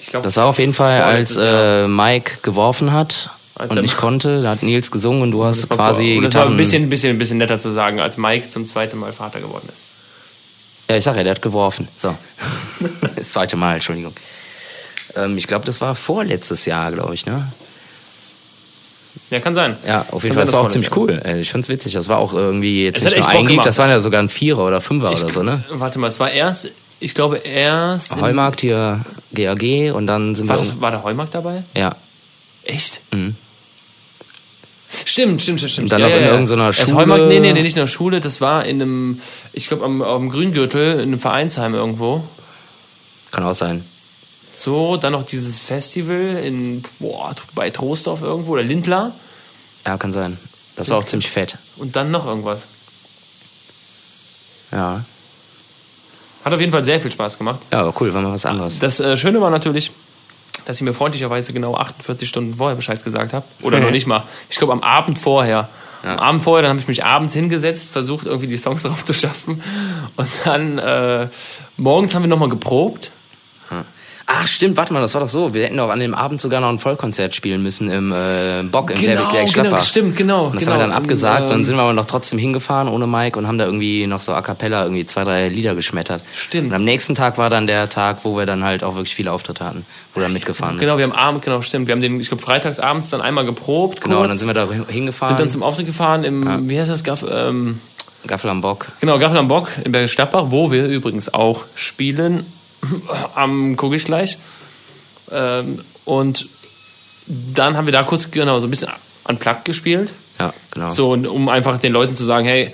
Ich glaub, Das war auf jeden Fall, als äh, Mike geworfen hat Als und nicht konnte. Da hat Nils gesungen und du hast quasi vor- das war ein Gitarren... bisschen, bisschen, bisschen netter zu sagen, als Mike zum zweiten Mal Vater geworden ist. Ja, ich sag ja, der hat geworfen. So. das zweite Mal, Entschuldigung. Ähm, ich glaube, das war vorletztes Jahr, glaube ich, ne? Ja, kann sein. Ja, auf jeden Kann Fall. sein, Das war auch ziemlich cool. Ey, Ich find's witzig. Das war auch irgendwie jetzt Es nicht nur ein Gig, das waren ja sogar ein Vierer oder Fünfer oder so, ne? Warte mal, es war erst, ich glaube erst. Heumarkt hier GAG und dann sind War, wir. das, war der Heumarkt dabei? ja. Echt? Mhm. Stimmt, stimmt, stimmt, stimmt. Und dann noch in irgendeiner Das Schule. Heumarkt, nee, nee, nee, nicht in der Schule, das war in einem, ich glaube am, am Grüngürtel, in einem Vereinsheim irgendwo. Kann auch sein. So, dann noch dieses Festival in, boah, bei Troisdorf irgendwo, oder Lindlar. Ja, kann sein. Das war auch ziemlich fett. Und dann noch irgendwas. Ja. Hat auf jeden Fall sehr viel Spaß gemacht. Ja, aber cool, war mal was anderes. Das äh, Schöne war natürlich, dass ich mir freundlicherweise genau 48 Stunden vorher Bescheid gesagt habe. Oder noch nicht mal. Ich glaube, am Abend vorher. Am Abend vorher, dann habe ich mich abends hingesetzt, versucht irgendwie die Songs drauf zu schaffen. Und dann äh, morgens haben wir nochmal geprobt. Ach, stimmt, warte mal, das war doch so. Wir hätten doch an dem Abend sogar noch ein Vollkonzert spielen müssen im äh, Bock im David Gleich genau, stimmt, genau. Und das genau. haben wir dann abgesagt. Und, dann ähm, sind wir aber noch trotzdem hingefahren ohne Mike und haben da irgendwie noch so a cappella irgendwie zwei, drei Lieder geschmettert. Stimmt. Und am nächsten Tag war dann der Tag, wo wir dann halt auch wirklich viele Auftritte hatten, wo dann mitgefahren. Genau, wir haben Abend, genau, stimmt. Wir haben den, ich glaube, freitags abends dann einmal geprobt. Genau, und dann sind wir da hingefahren. sind dann zum Auftritt gefahren im, wie heißt das, Gaff, ähm, Gaffel am Bock. genau, Gaffel am Bock in Bergisch Gladbach, wo wir übrigens auch spielen. Am gucke ich gleich. Ähm, und dann haben wir da kurz genau so ein bisschen unplugged gespielt. Ja, genau. So, und um einfach den Leuten zu sagen, hey,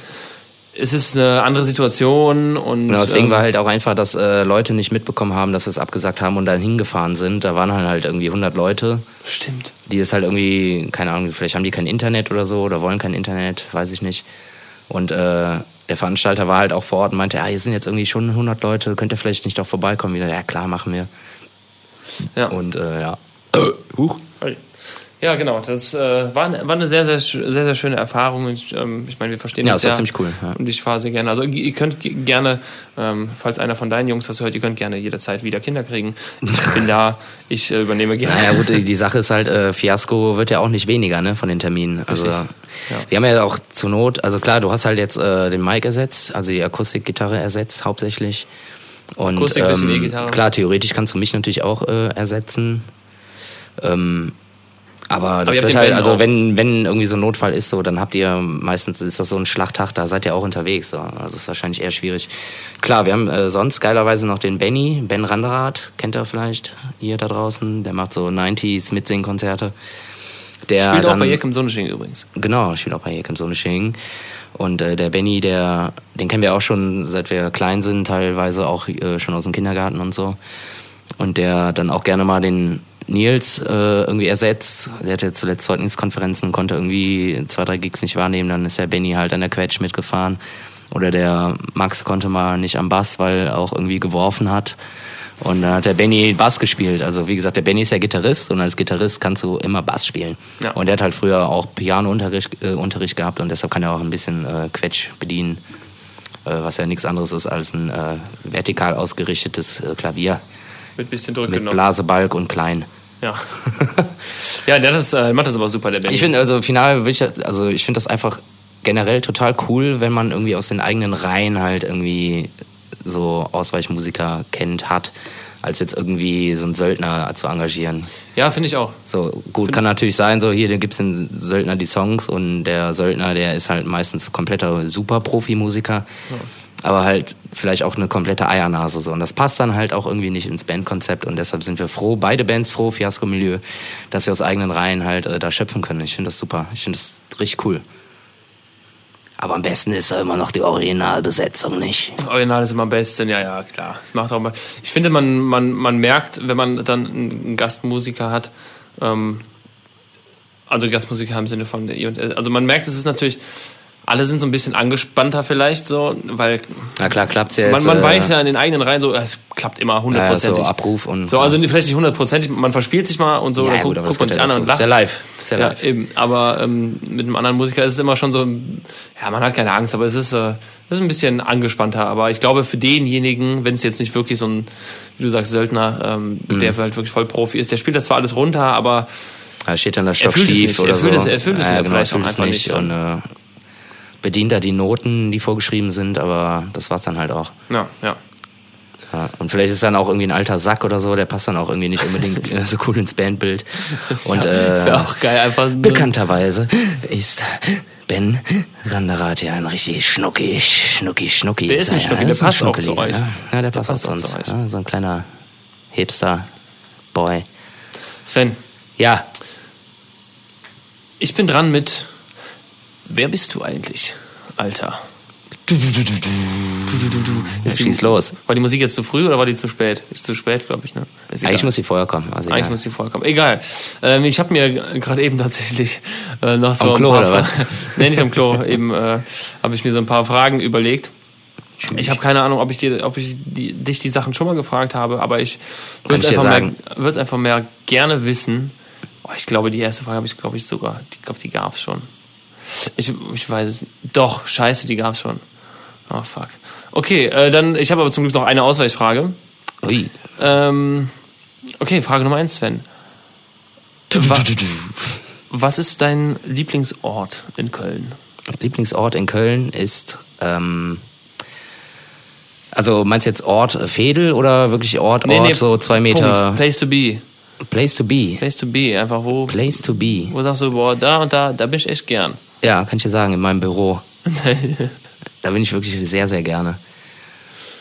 es ist eine andere Situation und Genau, das Ding ähm, war halt auch einfach, dass äh, Leute nicht mitbekommen haben, dass wir es abgesagt haben und dann hingefahren sind. Da waren halt irgendwie 100 Leute, stimmt. die es halt irgendwie, keine Ahnung, vielleicht haben die kein Internet oder so oder wollen kein Internet, weiß ich nicht. Und äh, der Veranstalter war halt auch vor Ort und meinte, ja, hier sind jetzt irgendwie schon 100 Leute, könnt ihr vielleicht nicht doch vorbeikommen? Wieder, ja klar, machen wir. Ja. Und äh, ja. Huch. Ja, genau. Das äh, war, eine- war eine sehr, sehr, sehr, sehr schöne Erfahrung. Ich, ähm, ich meine, wir verstehen Ja, uns das war ja. ziemlich cool, ja. Und ich fahre sehr gerne. Also ihr könnt ge- gerne, ähm, falls einer von deinen Jungs das hört, ihr könnt gerne jederzeit wieder Kinder kriegen. Ich bin da, ich äh, übernehme gerne. Naja gut, die, Sache ist halt, äh, Fiasko wird ja auch nicht weniger ne, von den Terminen. Also Richtig. Ja. wir haben ja auch zur Not, also klar, du hast halt jetzt äh, den Mic ersetzt, also die Akustikgitarre ersetzt hauptsächlich. Und Akustik, ähm, klar, theoretisch kannst du mich natürlich auch äh, ersetzen. Ähm, aber das habt wird halt, also auch. wenn, wenn irgendwie so ein Notfall ist, so, dann habt ihr meistens ist das so ein Schlachttag, da seid ihr auch unterwegs. So. Also ist wahrscheinlich eher schwierig. Klar, wir haben äh, sonst geilerweise noch den Benny, Ben Randerath, kennt ihr vielleicht, ihr da draußen, der macht so 90s Mitsingkonzerte. Der Spielt auch dann, bei Jekim Sonnesching übrigens. Genau, spielt auch bei Jekim Sonnesching. Und äh, der Benny, der, den kennen wir auch schon, seit wir klein sind, teilweise auch äh, schon aus dem Kindergarten und so. Und der dann auch gerne mal den Nils äh, irgendwie ersetzt. Der hatte zuletzt Zeugniskonferenzen, konnte irgendwie zwei, drei Gigs nicht wahrnehmen. Dann ist der Benny halt an der Quetsch mitgefahren. Oder der Max konnte mal nicht am Bass, weil er auch irgendwie geworfen hat. Und dann hat der Benny Bass gespielt. Also wie gesagt, der Benny ist ja Gitarrist und als Gitarrist kannst du immer Bass spielen. Ja. Und der hat halt früher auch Pianounterricht äh, Unterricht gehabt und deshalb kann er auch ein bisschen äh, Quetsch bedienen, äh, was ja nichts anderes ist als ein äh, vertikal ausgerichtetes äh, Klavier Mit bisschen Druck mit genommen. Blasebalg und klein. Ja. ja, der das, äh, macht das aber super, der Benny. Ich finde also final, ich, also ich finde das einfach generell total cool, wenn man irgendwie aus den eigenen Reihen halt irgendwie so Ausweichmusiker kennt, hat, als jetzt irgendwie so einen Söldner zu engagieren. ja, finde ich auch. So, gut, kann natürlich sein, so hier, da gibt's den Söldner die Songs und der Söldner, der ist halt meistens kompletter Super-Profi-Musiker. Aber halt vielleicht auch eine komplette Eiernase so. Und das passt dann halt auch irgendwie nicht ins Bandkonzept. Und deshalb sind wir froh, beide Bands froh, Fiasco Milieu, dass wir aus eigenen Reihen halt äh, da schöpfen können. Ich finde das super. Ich finde das richtig cool. Aber am besten ist ja immer noch die Originalbesetzung, nicht? Das Original ist immer am besten, ja, ja, klar. Es macht auch mal. Ich finde, man, man, man merkt, wenn man dann einen Gastmusiker hat, ähm, also Gastmusiker im Sinne von, also man merkt, es ist natürlich, alle sind so ein bisschen angespannter vielleicht so, weil Na klar, klappt's ja jetzt. man, man äh, weiß ja in den eigenen Reihen so, es klappt immer ja, hundertprozentig. so Abruf und. So, also vielleicht nicht hundertprozentig, man verspielt sich mal und so, ja, dann gut, guckt, guckt man sich ja an und lacht. Sehr live. Sehr Ja, live. eben. Aber ähm, mit einem anderen Musiker ist es immer schon so, ja, man hat keine Angst, aber es ist, äh, das ist ein bisschen angespannter. Aber ich glaube, für denjenigen, wenn es jetzt nicht wirklich so ein, wie du sagst, Söldner, ähm, Mhm. der halt wirklich voll Profi ist, der spielt das zwar alles runter, aber Da steht dann Er es Stockstief oder er fühlt so. es- er fühlt es ja, ja genau, vielleicht er fühlt auch einfach nicht nicht, und äh, bedient da die Noten, die vorgeschrieben sind, aber das war's dann halt auch. ja, ja. Ja, und vielleicht ist dann auch irgendwie ein alter Sack oder so, der passt dann auch irgendwie nicht unbedingt äh, so cool ins Bandbild. Und das äh, wäre auch geil, einfach. bekannterweise ist Ben Randerath ja ein richtig schnucki, schnucki, schnucki. Der ist ein Schnucki, ja. der Ist ein passt auch zu euch. Ja, ja der, passt, auch zu uns. Ja, so ein kleiner Hipster-Boy. Sven, Ja, ich bin dran mit Wer bist du eigentlich, Alter? Ja, schieß los. War die Musik jetzt zu früh oder war die zu spät? Ist zu spät, glaube ich, ne? Eigentlich muss die vorher kommen. Also Eigentlich egal. muss die vorkommen. Egal. Ähm, ich habe mir gerade eben tatsächlich äh, noch so Am ein Klo, paar oder was? Nee, nicht am Klo. eben äh, habe ich mir so ein paar Fragen überlegt. Ich habe keine Ahnung, ob ich, dir, ob ich die, dich die Sachen schon mal gefragt habe, aber ich würde es einfach, mehr- einfach mehr gerne wissen. Oh, ich glaube, die erste Frage habe ich, glaube ich, sogar. Ich glaube, die gab es schon. Ich, ich weiß es nicht. Doch, scheiße, die gab es schon. Oh, fuck. Okay, äh, dann, ich habe aber zum Glück noch eine Ausweichfrage. Ui. Ähm, okay, Frage Nummer eins, Sven. Wa was ist dein Lieblingsort in Köln? Lieblingsort in Köln ist, ähm, also meinst du jetzt Ort Veedel oder wirklich Ort, Ort, so zwei Meter Punkt. Place to be. Place to be? Place to be. Einfach wo, Place to be. wo sagst du, boah, da und da, da bin ich echt gern. Ja, kann ich dir sagen, in meinem Büro. Da bin ich wirklich sehr, sehr gerne.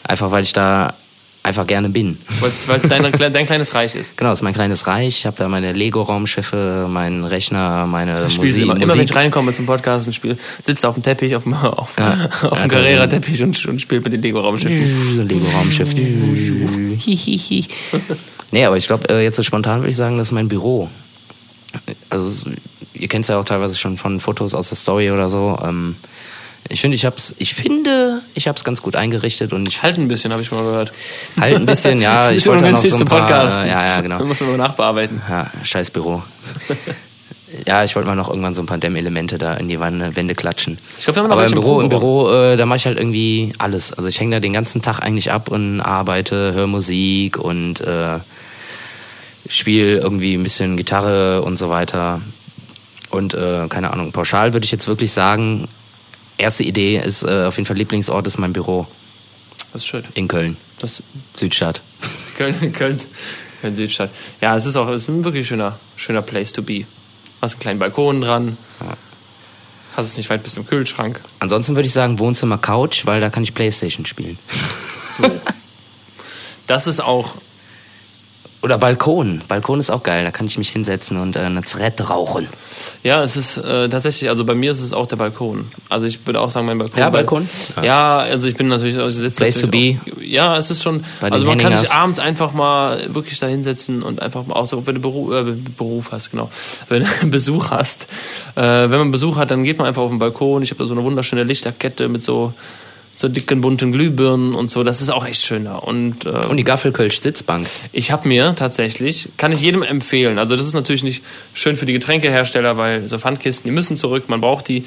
Einfach weil ich da einfach gerne bin. Weil es dein, dein kleines Reich ist. Genau, das ist mein kleines Reich. Ich habe da meine Lego-Raumschiffe, meinen Rechner, meine spiele Musik. immer, immer wenn Musik. ich reinkomme zum Podcast und spiele, sitzt auf dem Teppich, auf dem, auf, Ja. auf Ja, dem Carrera-Teppich und, und spielt mit den Lego-Raumschiffen. Lego-Raumschiff. Hihihi. nee, aber ich glaube, äh, jetzt so spontan würde ich sagen, das ist mein Büro. Also, es- ihr kennt es ja auch teilweise schon von Fotos aus der Story oder so. Ähm, ich finde, ich hab's, ich finde, ich hab's ganz gut eingerichtet und ich Halt ein bisschen, habe ich mal gehört. halt ein bisschen, ja, Das ist ich wollte noch so ein paar, Podcast. äh, ja, ja, genau. Da muss man mal nachbearbeiten. Ja, scheiß Büro. ja, ich wollte mal noch irgendwann so ein paar Dämmelemente da in die Wand- Wände klatschen. Ich glaub, wir haben noch Aber im Büro, im. Büro, äh, da mache ich halt irgendwie alles. Also ich hänge da den ganzen Tag eigentlich ab und arbeite, höre Musik und äh, spiele irgendwie ein bisschen Gitarre und so weiter. Und äh, keine Ahnung, pauschal würde ich jetzt wirklich sagen, erste Idee ist äh, auf jeden Fall Lieblingsort ist mein Büro Das ist schön. in Köln, Das Südstadt. Köln, Köln, Köln Südstadt. Ja, es ist auch es ist ein wirklich schöner, schöner Place to be. Hast einen kleinen Balkon dran. Hast es nicht weit bis zum Kühlschrank. Ansonsten würde ich sagen Wohnzimmer Couch, weil da kann ich Playstation spielen. So. das ist auch. Oder Balkon. Balkon ist auch geil. Da kann ich mich hinsetzen und äh, eine Zigarette rauchen. Ja, es ist äh, tatsächlich, also bei mir ist es auch der Balkon. Also ich würde auch sagen, mein Balkon. Ja, weil- Balkon? Ja, also ich bin natürlich, also ich sitze Place to natürlich Auch, ja, es ist schon, Bei also man kann sich Henningers. abends einfach mal wirklich da hinsetzen und einfach mal, auch wenn du Beruf, äh, Beruf hast, genau, wenn du Besuch hast. Äh, wenn man Besuch hat, dann geht man einfach auf den Balkon. Ich habe da so eine wunderschöne Lichterkette mit so, so dicken, bunten Glühbirnen und so. Das ist auch echt schön da. Und, äh, Und die Gaffelkölsch-Sitzbank. ich habe mir tatsächlich, kann ich jedem empfehlen, also das ist natürlich nicht schön für die Getränkehersteller, weil so Pfandkisten, die müssen zurück, man braucht die.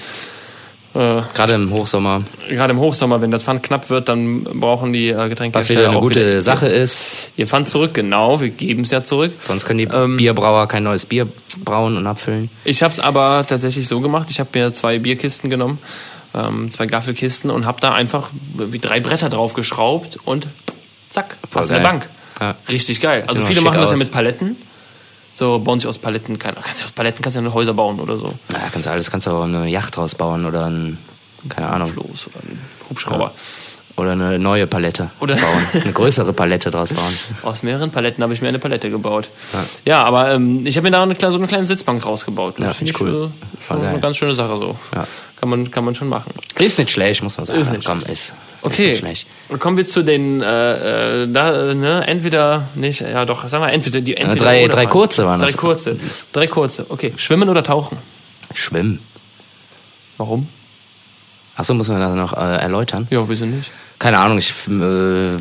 Äh, Gerade im Hochsommer. Gerade im Hochsommer, wenn das Pfand knapp wird, dann brauchen die äh, Was Getränkehersteller wieder eine gute wieder Sache ist. Ihr Pfand zurück, genau, wir geben es ja zurück. Sonst können die Ähm, Bierbrauer kein neues Bier brauen und abfüllen. Ich habe es aber tatsächlich so gemacht, ich habe mir zwei Bierkisten genommen, ähm, zwei Gaffelkisten und habe da einfach wie drei Bretter drauf geschraubt und zack, du eine geil. Bank. Ja. Richtig geil. Also viele machen das ja mit Paletten. So bauen sich aus Paletten, keine, kannst du aus Paletten kannst du ja Häuser bauen oder so. Ja, kannst du alles, kannst du auch eine Yacht draus bauen oder ein, keine Ahnung, Floß oder ein Hubschrauber. Oder eine neue Palette Oder- bauen. Eine größere Palette draus bauen. Aus mehreren Paletten habe ich mir eine Palette gebaut. Ja, aber ähm, ich habe mir da eine, so eine kleine Sitzbank rausgebaut. Ja, Das ich finde cool. äh, Voll schon eine ganz schöne Sache so. Ja. Kann, man, kann man schon machen. Ist nicht schlecht, muss man sagen. Ist nicht Komm, ist. Ist Okay, und kommen wir zu den, äh, äh, da, ne, entweder, nicht, ja doch, sagen wir entweder die entweder drei- drei kurze waren Drei das. kurze, drei kurze, okay. Schwimmen oder tauchen? Schwimmen. Warum? Achso, muss man das noch äh, erläutern? Ja, wieso nicht? Keine Ahnung, ich äh,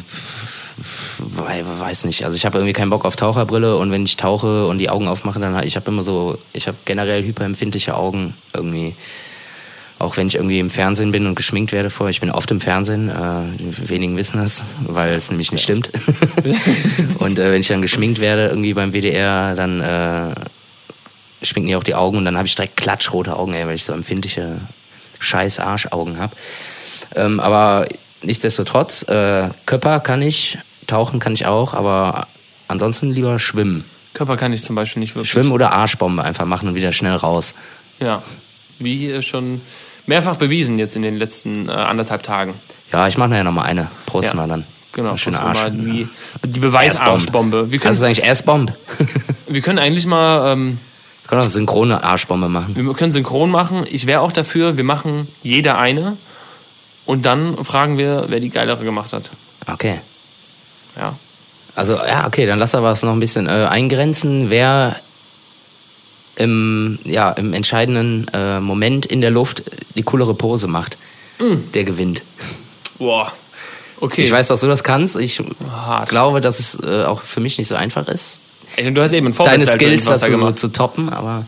wei- weiß nicht. Also ich habe irgendwie keinen Bock auf Taucherbrille und wenn ich tauche und die Augen aufmache, dann halt, ich habe immer so, ich habe generell hyperempfindliche Augen irgendwie. Auch wenn ich irgendwie im Fernsehen bin und geschminkt werde vorher. Ich bin oft im Fernsehen, äh, wenigen wissen das, weil es nämlich nicht stimmt. und äh, wenn ich dann geschminkt werde irgendwie beim WDR, dann äh, schminken die auch die Augen und dann habe ich direkt klatschrote Augen, ey, weil ich so empfindliche scheiß Arschaugen habe. Ähm, aber nichtsdestotrotz, äh, Körper kann ich, tauchen kann ich auch, aber ansonsten lieber schwimmen. Körper kann ich zum Beispiel nicht wirklich. Schwimmen oder Arschbombe einfach machen und wieder schnell raus. Ja, wie äh, schon mehrfach bewiesen jetzt in den letzten äh, anderthalb Tagen. Ja, ich mache nachher nochmal eine. Prost Ja. mal dann. Genau, schöne Arsch. mal die, die Beweisarschbombe. Kannst du können, eigentlich Assbomb? wir können eigentlich mal, ähm, können auch synchrone Arschbombe machen. wir können synchron machen. Ich wäre auch dafür, wir machen jeder eine Und dann fragen wir, wer die geilere gemacht hat. Okay. Ja. Also, ja, okay, dann lass aber es noch ein bisschen äh, eingrenzen, wer im, ja, im entscheidenden äh, Moment in der Luft die coolere Pose macht, der gewinnt. Boah. Okay. Ich weiß, dass du das kannst. Ich Hart. glaube, dass es äh, auch für mich nicht so einfach ist, Ey, du hast eben ein deine Vorwärtssalto Skills dazu gemacht. zu toppen, aber.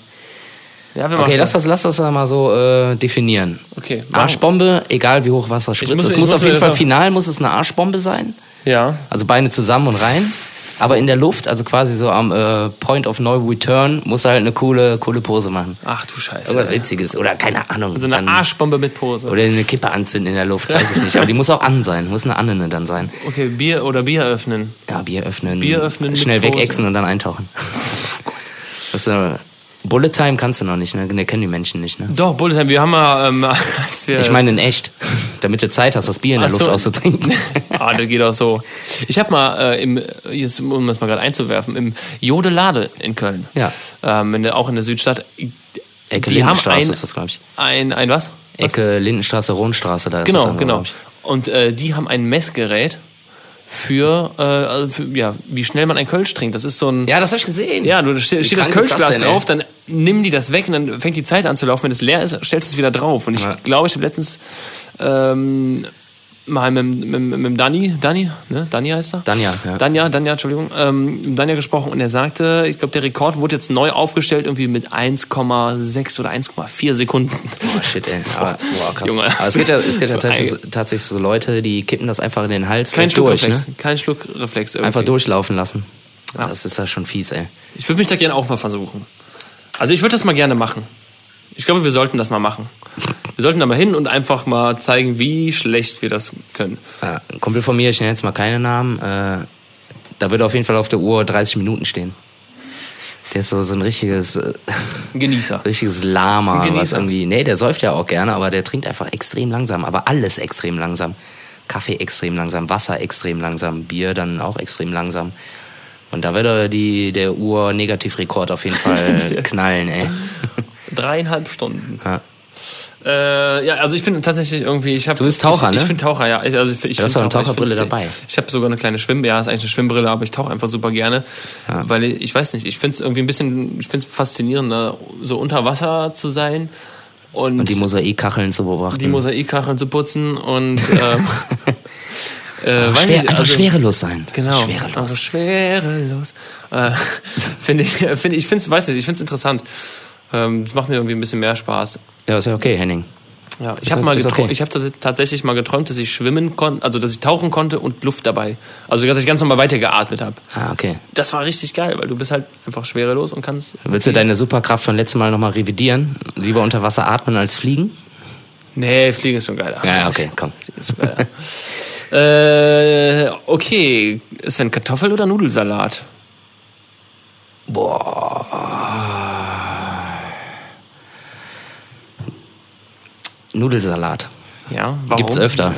Ja, Okay, lass das, lass das mal so äh, definieren. Okay. Arschbombe, egal wie hoch Wasser spritzt. es muss muss auf jeden Fall final muss es eine Arschbombe sein. Ja. Also Beine zusammen und rein. Aber in der Luft, also quasi so am äh, Point of No Return, muss er halt eine coole, coole Pose machen. Ach du Scheiße. Irgendwas ey. Witziges. Oder keine Ahnung. So eine Arschbombe mit Pose. Oder eine Kippe anzünden in der Luft, weiß ich nicht. Aber die muss auch an sein. Muss eine Annene dann sein. Okay, Bier oder Bier öffnen. Ja, Bier öffnen. Bier öffnen Schnell wegexen und dann eintauchen. Das, äh, Bullet Time kannst du noch nicht, ne? Ne, kennen die Menschen nicht, ne? Doch, Bullet Time, wir haben mal, ähm, als wir. Ich meine in echt. Damit du Zeit hast, das Bier in der Ach Luft so. auszutrinken. ah, das geht auch so. Ich habe mal, äh, im, jetzt, um das mal gerade einzuwerfen, im Jodelade in Köln, Ja. ähm, in der, auch in der Südstadt, Ecke Die haben Lindenstraße ein- ist das, glaube ich. ein, ein was? was? Ecke Lindenstraße, Rohnstraße, da ist das Genau, andere, genau. ich. Und äh, die haben ein Messgerät für, äh, also für, ja, wie schnell man ein Kölsch trinkt. Das ist so ein. Ja, das habe ich gesehen. Ja, du, da steht, steht das das Kölschglas drauf, dann nimm die das weg und dann fängt die Zeit an zu laufen. Wenn es leer ist, stellst du es wieder drauf. Und ich Ja. glaube, ich habe letztens ähm, mal mit, mit, mit, Danny, Danny, ne? Danny heißt er? Danja, ja. Danja, Danja, Entschuldigung, ähm, mit Danja gesprochen und er sagte, ich glaube, der Rekord wurde jetzt neu aufgestellt, irgendwie mit 1,6 oder 1,4 Sekunden. Oh shit, ey. Aber, boah, krass. Junge. Aber es gibt ja, es gibt ja tatsächlich, tatsächlich so Leute, die kippen das einfach in den Hals Kein durch, Schluckreflex, ne? kein Schluckreflex irgendwie. Einfach durchlaufen lassen. Ja. Das ist ja schon fies, ey. Ich würde mich da gerne auch mal versuchen. Also ich würde das mal gerne machen. Ich glaube, wir sollten das mal machen. Wir sollten da mal hin und einfach mal zeigen, wie schlecht wir das können. Ja, Kumpel von mir, ich nenne jetzt mal keine Namen, äh, da würde auf jeden Fall auf der Uhr 30 Minuten stehen. Der ist so, so ein richtiges, äh, Genießer. richtiges Lama, Genießer. was irgendwie, nee, der säuft ja auch gerne, aber der trinkt einfach extrem langsam, aber alles extrem langsam. Kaffee extrem langsam, Wasser extrem langsam, Bier dann auch extrem langsam. Und da würde die, der Uhr-Negativrekord auf jeden Fall knallen, ey. Dreieinhalb Stunden. Ja. Äh, ja, also ich bin tatsächlich irgendwie. Ich hab, Du bist Taucher, ich, ne? Ich bin Taucher, ja. Ich, also ich, ich Du hast doch eine Taucher- ich Taucherbrille find- dabei. Ich habe sogar eine kleine Schwimm, ja, ist eigentlich eine Schwimmbrille, aber ich tauche einfach super gerne, weil ich, ich weiß nicht, ich finde es irgendwie ein bisschen, ich finde es faszinierend, ne, so unter Wasser zu sein und, Und die Mosaikkacheln zu beobachten. die Mosaikkacheln zu putzen und ähm, äh, weiß Schwer, nicht, einfach also- schwerelos sein. Genau. Schwerelos. Also schwerelos. Äh, finde ich, finde ich, finde es, weiß nicht, ich finde es interessant. Ähm, das macht mir irgendwie ein bisschen mehr Spaß. Ja, ist ja okay, Henning. Ja, ich habe mal okay. ich habe tats- tatsächlich mal geträumt, dass ich schwimmen konnte, also dass ich tauchen konnte und Luft dabei. Also dass ich ganz normal weitergeatmet habe. Ah, okay. Das war richtig geil, weil du bist halt einfach schwerelos und kannst. Willst du deine Superkraft von letztem Mal nochmal revidieren? Lieber unter Wasser atmen als fliegen? Nee, Fliegen ist schon geiler. Ja, okay, komm. Fliegen äh, okay, ist wenn Kartoffel oder Nudelsalat? Nudelsalat. Ja, warum? Gibt's öfter.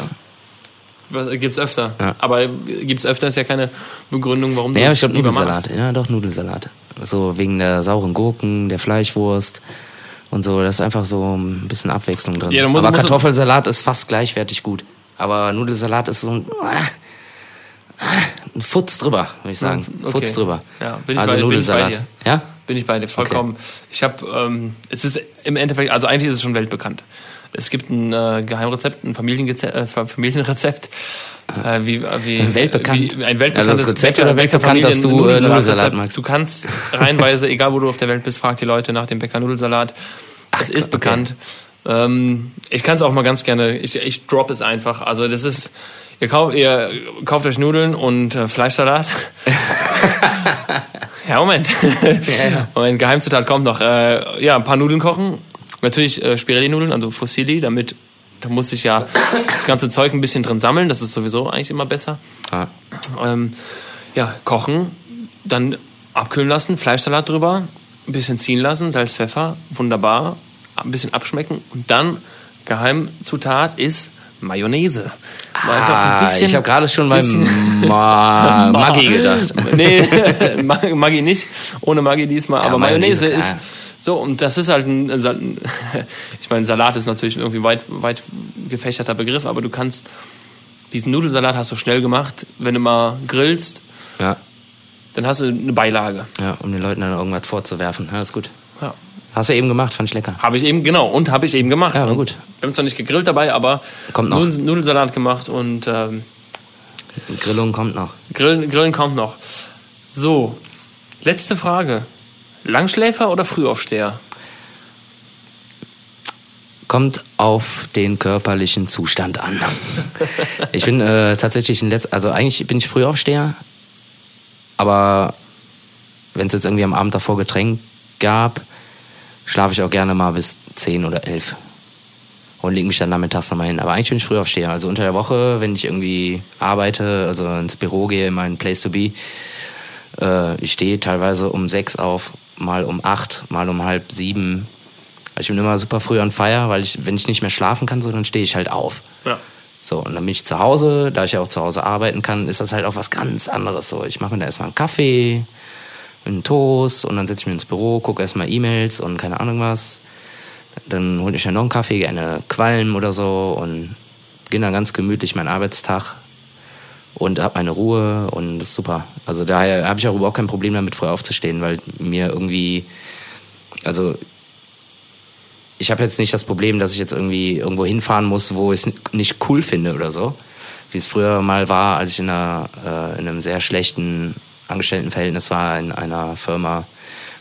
Was, gibt's öfter. Ja. Aber gibt's öfter ist ja keine Begründung, warum du Naja, es ich glaube lieber Nudelsalat. Ja, doch Nudelsalat. So wegen der sauren Gurken, der Fleischwurst und so. Da ist einfach so ein bisschen Abwechslung drin. Ja, musst- Aber Kartoffelsalat ist fast gleichwertig gut. Aber Nudelsalat ist so ein, ein Futz drüber, würde ich sagen. Okay. Futz drüber. Ja, bin ich also bei- bin ich bei Nudelsalat. dir. Ja? Bin ich bei dir vollkommen. Ich habe, ähm, es ist im Endeffekt, also eigentlich ist es schon weltbekannt. Es gibt ein äh, Geheimrezept, ein Familiengeze äh, Familienrezept. Äh, wie, wie, Weltbekannt? Wie, ein weltbekanntes Also Rezept oder weltbekannt, dass du, äh, Nudelsalat magst? Du kannst reihenweise, egal wo du auf der Welt bist, frag die Leute nach dem Bäcker Nudelsalat. Es ist okay. bekannt. Ähm, ich kann es auch mal ganz gerne, ich, ich drop es einfach. Also das ist, ihr, kauft, ihr kauft euch Nudeln und äh, Fleischsalat. Ja, Moment. ja. Moment, Geheimzutat kommt noch. Äh, ja, ein paar Nudeln kochen. Natürlich äh, Spirelli-Nudeln, also Fossili, damit da muss sich ja das ganze Zeug ein bisschen drin sammeln. Das ist sowieso eigentlich immer besser. Ah. Ähm, ja, kochen, dann abkühlen lassen, Fleischsalat drüber, ein bisschen ziehen lassen, Salz, Pfeffer, wunderbar, ein bisschen abschmecken und dann Geheimzutat ist Mayonnaise. Ah, bisschen- ich habe gerade schon beim Ma Maggi gedacht. Nee, Mag- Maggi nicht. Ohne Maggi diesmal. Ja, aber Mayonnaise, Mayonnaise, ist klar. So, und das ist halt ein, Sal- ich meine, Salat ist natürlich ein irgendwie weit, weit gefächerter Begriff, aber du kannst, diesen Nudelsalat hast du schnell gemacht, wenn du mal grillst, Ja, dann hast du eine Beilage. ja, um den Leuten dann irgendwas vorzuwerfen. Ja, das ist gut. Ja. Hast du eben gemacht, fand ich lecker. Habe ich eben, genau, und habe ich eben gemacht. Ja, gut. Wir haben zwar nicht gegrillt dabei, aber Kommt noch. Nudel- Nudelsalat gemacht und ähm, Grillung kommt noch. Grillen, Grillen kommt noch. So, letzte Frage. Langschläfer oder Frühaufsteher? Kommt auf den körperlichen Zustand an. ich bin äh, tatsächlich ein Letz also eigentlich bin ich Frühaufsteher, aber wenn es jetzt irgendwie am Abend davor Getränk gab, schlafe ich auch gerne mal bis 10 oder 11 und lege mich dann nachmittags nochmal hin. Aber eigentlich bin ich Frühaufsteher. Also unter der Woche, wenn ich irgendwie arbeite, also ins Büro gehe, in mein Place to be, äh, ich stehe teilweise um 6 auf, mal um 8, mal um halb 7. Ich bin immer super früh on fire, weil ich, wenn ich nicht mehr schlafen kann, so, dann stehe ich halt auf. Ja. So, und dann bin ich zu Hause, da ich ja auch zu Hause arbeiten kann, ist das halt auch was ganz anderes. So, ich mache mir da erstmal einen Kaffee, einen Toast und dann setze ich mich ins Büro, gucke erstmal E-Mails und keine Ahnung was. Dann hole ich mir noch einen Kaffee, gerne Qualm oder so und beginne dann ganz gemütlich meinen Arbeitstag und habe meine Ruhe und das ist super. Also daher habe ich auch überhaupt kein Problem damit, früh aufzustehen, weil mir irgendwie, also ich habe jetzt nicht das Problem, dass ich jetzt irgendwie irgendwo hinfahren muss, wo ich es nicht cool finde oder so. Wie es früher mal war, als ich in, einer, äh, in einem sehr schlechten Angestelltenverhältnis war, in einer Firma,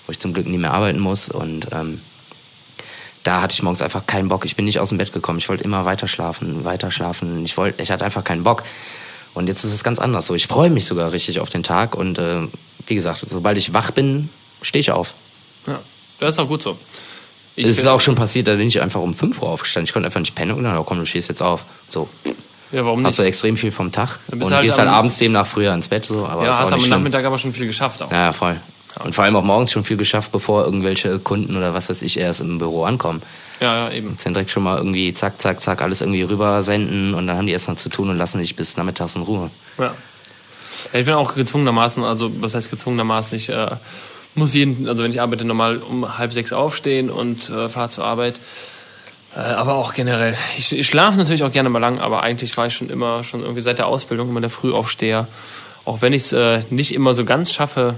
wo ich zum Glück nie mehr arbeiten muss. Und ähm, da hatte ich morgens einfach keinen Bock. Ich bin nicht aus dem Bett gekommen. Ich wollte immer weiter schlafen, weiter schlafen. Ich, wollte, ich hatte einfach keinen Bock. Und jetzt ist es ganz anders so. Ich freue mich sogar richtig auf den Tag. Und äh, wie gesagt, sobald ich wach bin, stehe ich auf. ja. Das ist auch gut so. Ich Es ist auch schon passiert, da bin ich einfach um 5 Uhr aufgestanden. Ich konnte einfach nicht pennen und dann, oh, komm, du stehst jetzt auf. So, Ja, warum hast nicht? du extrem viel vom Tag und halt gehst halt abends demnach früher ins Bett. So, aber Ja, hast am schlimm. Nachmittag aber schon viel geschafft auch. Ja, voll. Und vor allem auch morgens schon viel geschafft, bevor irgendwelche Kunden oder was weiß ich erst im Büro ankommen. Ja, ja, eben. Jetzt dann direkt schon mal irgendwie zack, zack, zack, alles irgendwie rüber senden und dann haben die erstmal zu tun und lassen sich bis nachmittags in Ruhe. Ja. ja. Ich bin auch gezwungenermaßen, also was heißt gezwungenermaßen, ich äh, muss jeden, also wenn ich arbeite, normal um halb sechs aufstehen und äh, fahre zur Arbeit. Äh, aber auch generell. Ich, ich schlafe natürlich auch gerne mal lang, aber eigentlich war ich schon immer, schon irgendwie seit der Ausbildung immer der Frühaufsteher. Auch wenn ich es äh, nicht immer so ganz schaffe,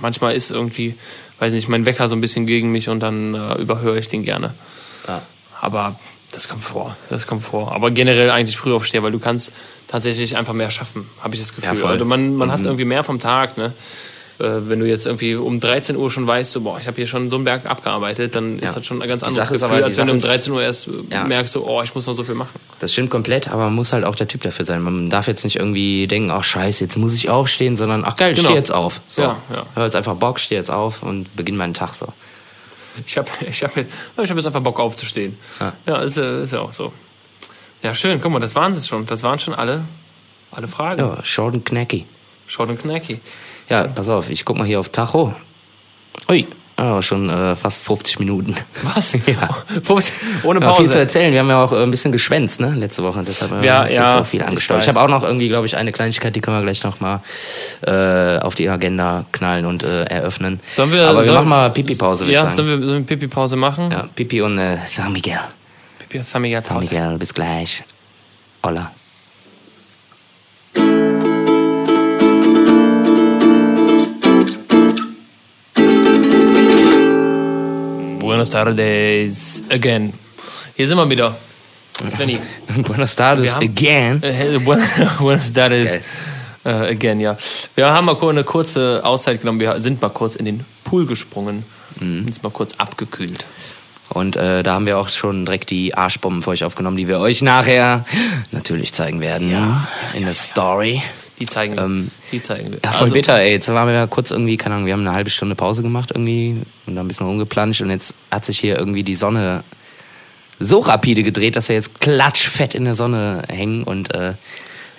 manchmal ist irgendwie, weiß nicht, mein Wecker so ein bisschen gegen mich und dann äh, überhöre ich den gerne. Ja. Aber das kommt vor, das kommt vor. Aber generell eigentlich früh aufstehen, weil du kannst tatsächlich einfach mehr schaffen, habe ich das Gefühl. Ja, also man, man hat irgendwie mehr vom Tag, ne? Äh, Wenn du jetzt irgendwie um 13 Uhr schon weißt, so, boah, ich habe hier schon so einen Berg abgearbeitet, dann Ja. ist das schon ein ganz anderes Gefühl, aber, als wenn du um Sache ist- 13 Uhr erst äh, Ja. merkst, so, oh, ich muss noch so viel machen. Das stimmt komplett, aber man muss halt auch der Typ dafür sein. Man darf jetzt nicht irgendwie denken, ach scheiße, jetzt muss ich aufstehen, sondern ach geil, ich Genau. stehe jetzt auf. So. Ja, ja. Hör jetzt einfach Bock, stehe jetzt auf und beginne meinen Tag so. Ich habe ich hab jetzt, ich hab jetzt einfach Bock aufzustehen. Ja. Ja, ist, ja- ist ja auch so. Ja, schön, guck mal, das waren es schon. Das waren schon alle, alle Fragen. Ja, short and knacky. Short und knacky. Ja, pass auf, ich guck mal hier auf Tacho. Ui, ja, schon äh, fast 50 Minuten. Was? Ja. Ohne Ja, viel zu Pause. erzählen. Wir haben ja auch äh, ein bisschen geschwänzt, ne, letzte Woche. Deshalb haben wir Ja, uns ja, so viel ich angestaut. Ich, weiß. habe auch noch irgendwie, glaube ich, eine Kleinigkeit, die können wir gleich noch mal äh, auf die Agenda knallen und äh, eröffnen. Sollen wir, Aber wir machen mal Pipi-Pause, würde Ja, ich sagen. sollen wir, wir Pipi-Pause machen? Ja, Pipi und äh, San Miguel. Pipi, San Miguel San Pause. Miguel, bis gleich. Hola. Buenos tardes again. Hier sind wir wieder. Svenny. Buenos tardes again. Äh, bu- Buenos tardes äh, again, ja. Wir haben mal eine kurze Auszeit genommen. Wir sind mal kurz in den Pool gesprungen. Mhm. Uns mal kurz abgekühlt. Und äh, da haben wir auch schon direkt die Arschbomben für euch aufgenommen, die wir euch nachher natürlich zeigen werden. in der Story. Die zeigen wir. Ähm, die zeigen wir. Ja, voll Also, bitter, ey. Jetzt waren wir ja kurz irgendwie, keine Ahnung, wir haben eine halbe Stunde Pause gemacht irgendwie und dann ein bisschen rumgeplanscht und jetzt hat sich hier irgendwie die Sonne so rapide gedreht, dass wir jetzt klatschfett in der Sonne hängen und äh,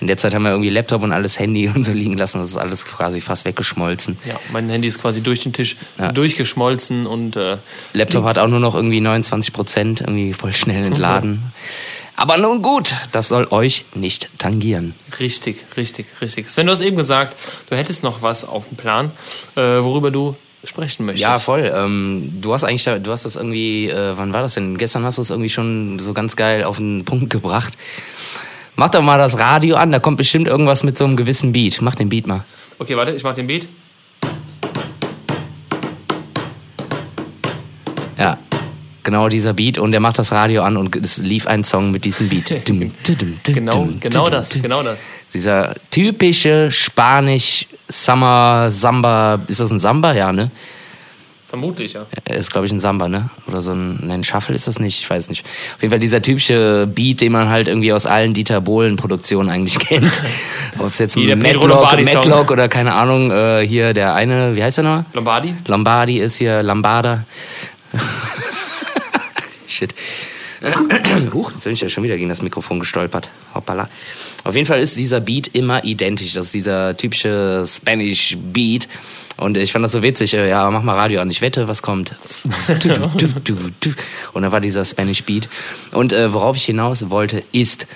in der Zeit haben wir irgendwie Laptop und alles Handy und so liegen lassen. Das ist alles quasi fast weggeschmolzen. Ja, mein Handy ist quasi durch den Tisch Ja. durchgeschmolzen und äh, Laptop hat auch nur noch irgendwie 29 Prozent, irgendwie voll schnell entladen. Aber nun gut, das soll euch nicht tangieren. richtig, richtig, richtig. Sven, du hast eben gesagt, du hättest noch was auf dem Plan, äh, worüber du sprechen möchtest. Ja, voll. Ähm, du hast eigentlich, du hast das irgendwie, äh, wann war das denn? Gestern hast du es irgendwie schon so ganz geil auf den Punkt gebracht. Mach doch mal das Radio an, da kommt bestimmt irgendwas mit so einem gewissen Beat. Mach den Beat mal. Okay, warte, ich mach den Beat. Ja, genau dieser Beat und der macht das Radio an und es lief ein Song mit diesem Beat. genau, genau das, genau das. Dieser typische Spanisch Summer Samba, ist das ein Samba? Ja, ne? Vermutlich, ja. Ist, glaube ich, ein Samba, ne? Oder so ein, ein Shuffle ist das nicht, ich weiß nicht. Auf jeden Fall dieser typische Beat, den man halt irgendwie aus allen Dieter Bohlen-Produktionen eigentlich kennt. Ob es jetzt Madlock, Madlock oder keine Ahnung, äh, hier der eine, wie heißt der noch? Lombardi? Lombardi ist hier, Lambada. Shit. Huch, jetzt bin ich ja schon wieder gegen das Mikrofon gestolpert. Hoppala. Auf jeden Fall ist dieser Beat immer identisch. Das ist dieser typische Spanish Beat. Und ich fand das so witzig. Äh, ja, mach mal Radio an. Ich wette, was kommt. Und da war dieser Spanish Beat. Und äh, worauf ich hinaus wollte, ist,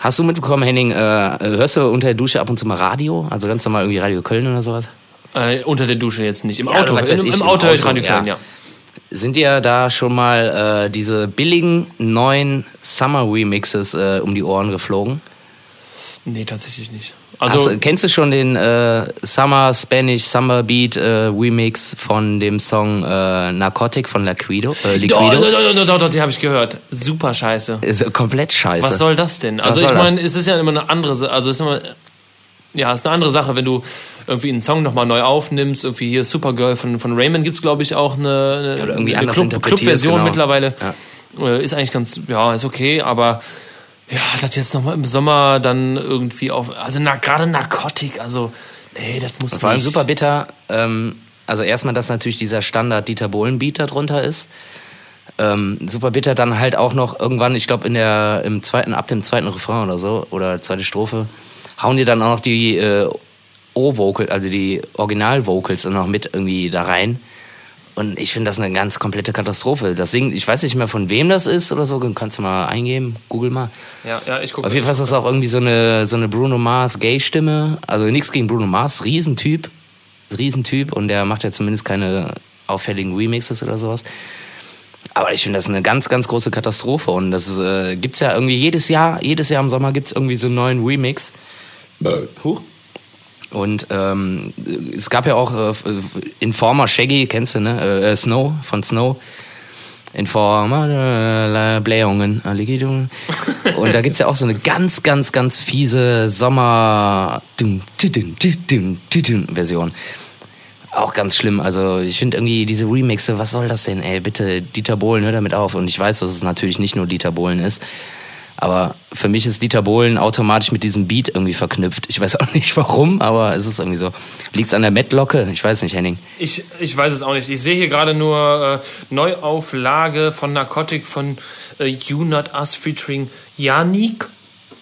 hast du mitbekommen, Henning, äh, hörst du unter der Dusche ab und zu mal Radio? Also ganz normal irgendwie Radio Köln oder sowas? Äh, unter der Dusche jetzt nicht. Im ja, Auto, im, im, im Auto höre ich Radio Köln, ja. ja. Sind dir da schon mal äh, diese billigen neuen Summer Remixes äh, um die Ohren geflogen? Nee, tatsächlich nicht. Also Hast, kennst du schon den äh, Summer Spanish Summer Beat äh, Remix von dem Song äh, Narcotic von Laquido? Äh, Liquido? Doch, doch, doch, doch, doch, den habe ich gehört. Super scheiße. Ist komplett scheiße. Was soll das denn? Also ich meine, es ist ja immer eine andere, also es ist immer, ja, es ist eine andere Sache, wenn du irgendwie einen Song nochmal neu aufnimmst. Irgendwie hier Supergirl von, von Raymond gibt es, glaube ich, auch eine, eine, irgendwie eine Club, Club-Version genau. mittlerweile. Ja. Äh, ist eigentlich ganz, ja, ist okay, aber ja, das jetzt nochmal im Sommer dann irgendwie auf, also na, gerade Narkotik, also nee, das muss Vor allem super bitter. Ähm, also erstmal, dass natürlich dieser Standard Dieter Bohlen-Beat darunter ist. Ähm, super bitter dann halt auch noch irgendwann, ich glaube in der im zweiten ab dem zweiten Refrain oder so oder zweite Strophe hauen die dann auch noch die äh, O-Vocal, also die Original-Vocals noch mit irgendwie da rein. Und ich finde das eine ganz komplette Katastrophe. Das Ding, ich weiß nicht mehr von wem das ist oder so, kannst du mal eingeben, google mal. Ja, ja, ich gucke. Auf jeden Fall ist das auch irgendwie so eine, so eine Bruno Mars Gay-Stimme. Also nichts gegen Bruno Mars, Riesentyp. Riesentyp und der macht ja zumindest keine auffälligen Remixes oder sowas. Aber ich finde das eine ganz, ganz große Katastrophe und das äh, gibt es ja irgendwie jedes Jahr, jedes Jahr im Sommer gibt es irgendwie so einen neuen Remix. Huch. Und ähm, es gab ja auch äh, Informer Shaggy, kennst du, ne? Äh, Snow von Snow. Informer, äh, Blähungen. Und da gibt es ja auch so eine ganz, ganz, ganz fiese Sommer-Version. Auch ganz schlimm. Also ich finde irgendwie diese Remixe, was soll das denn? Ey, bitte, Dieter Bohlen, hör damit auf. Und ich weiß, dass es natürlich nicht nur Dieter Bohlen ist. Aber für mich ist Dieter Bohlen automatisch mit diesem Beat irgendwie verknüpft. Ich weiß auch nicht warum, aber es ist irgendwie so. Liegt es an der Mettlocke? Ich weiß nicht, Henning. Ich, ich weiß es auch nicht. Ich sehe hier gerade nur äh, Neuauflage von Narcotic von äh, You Not Us featuring Yannick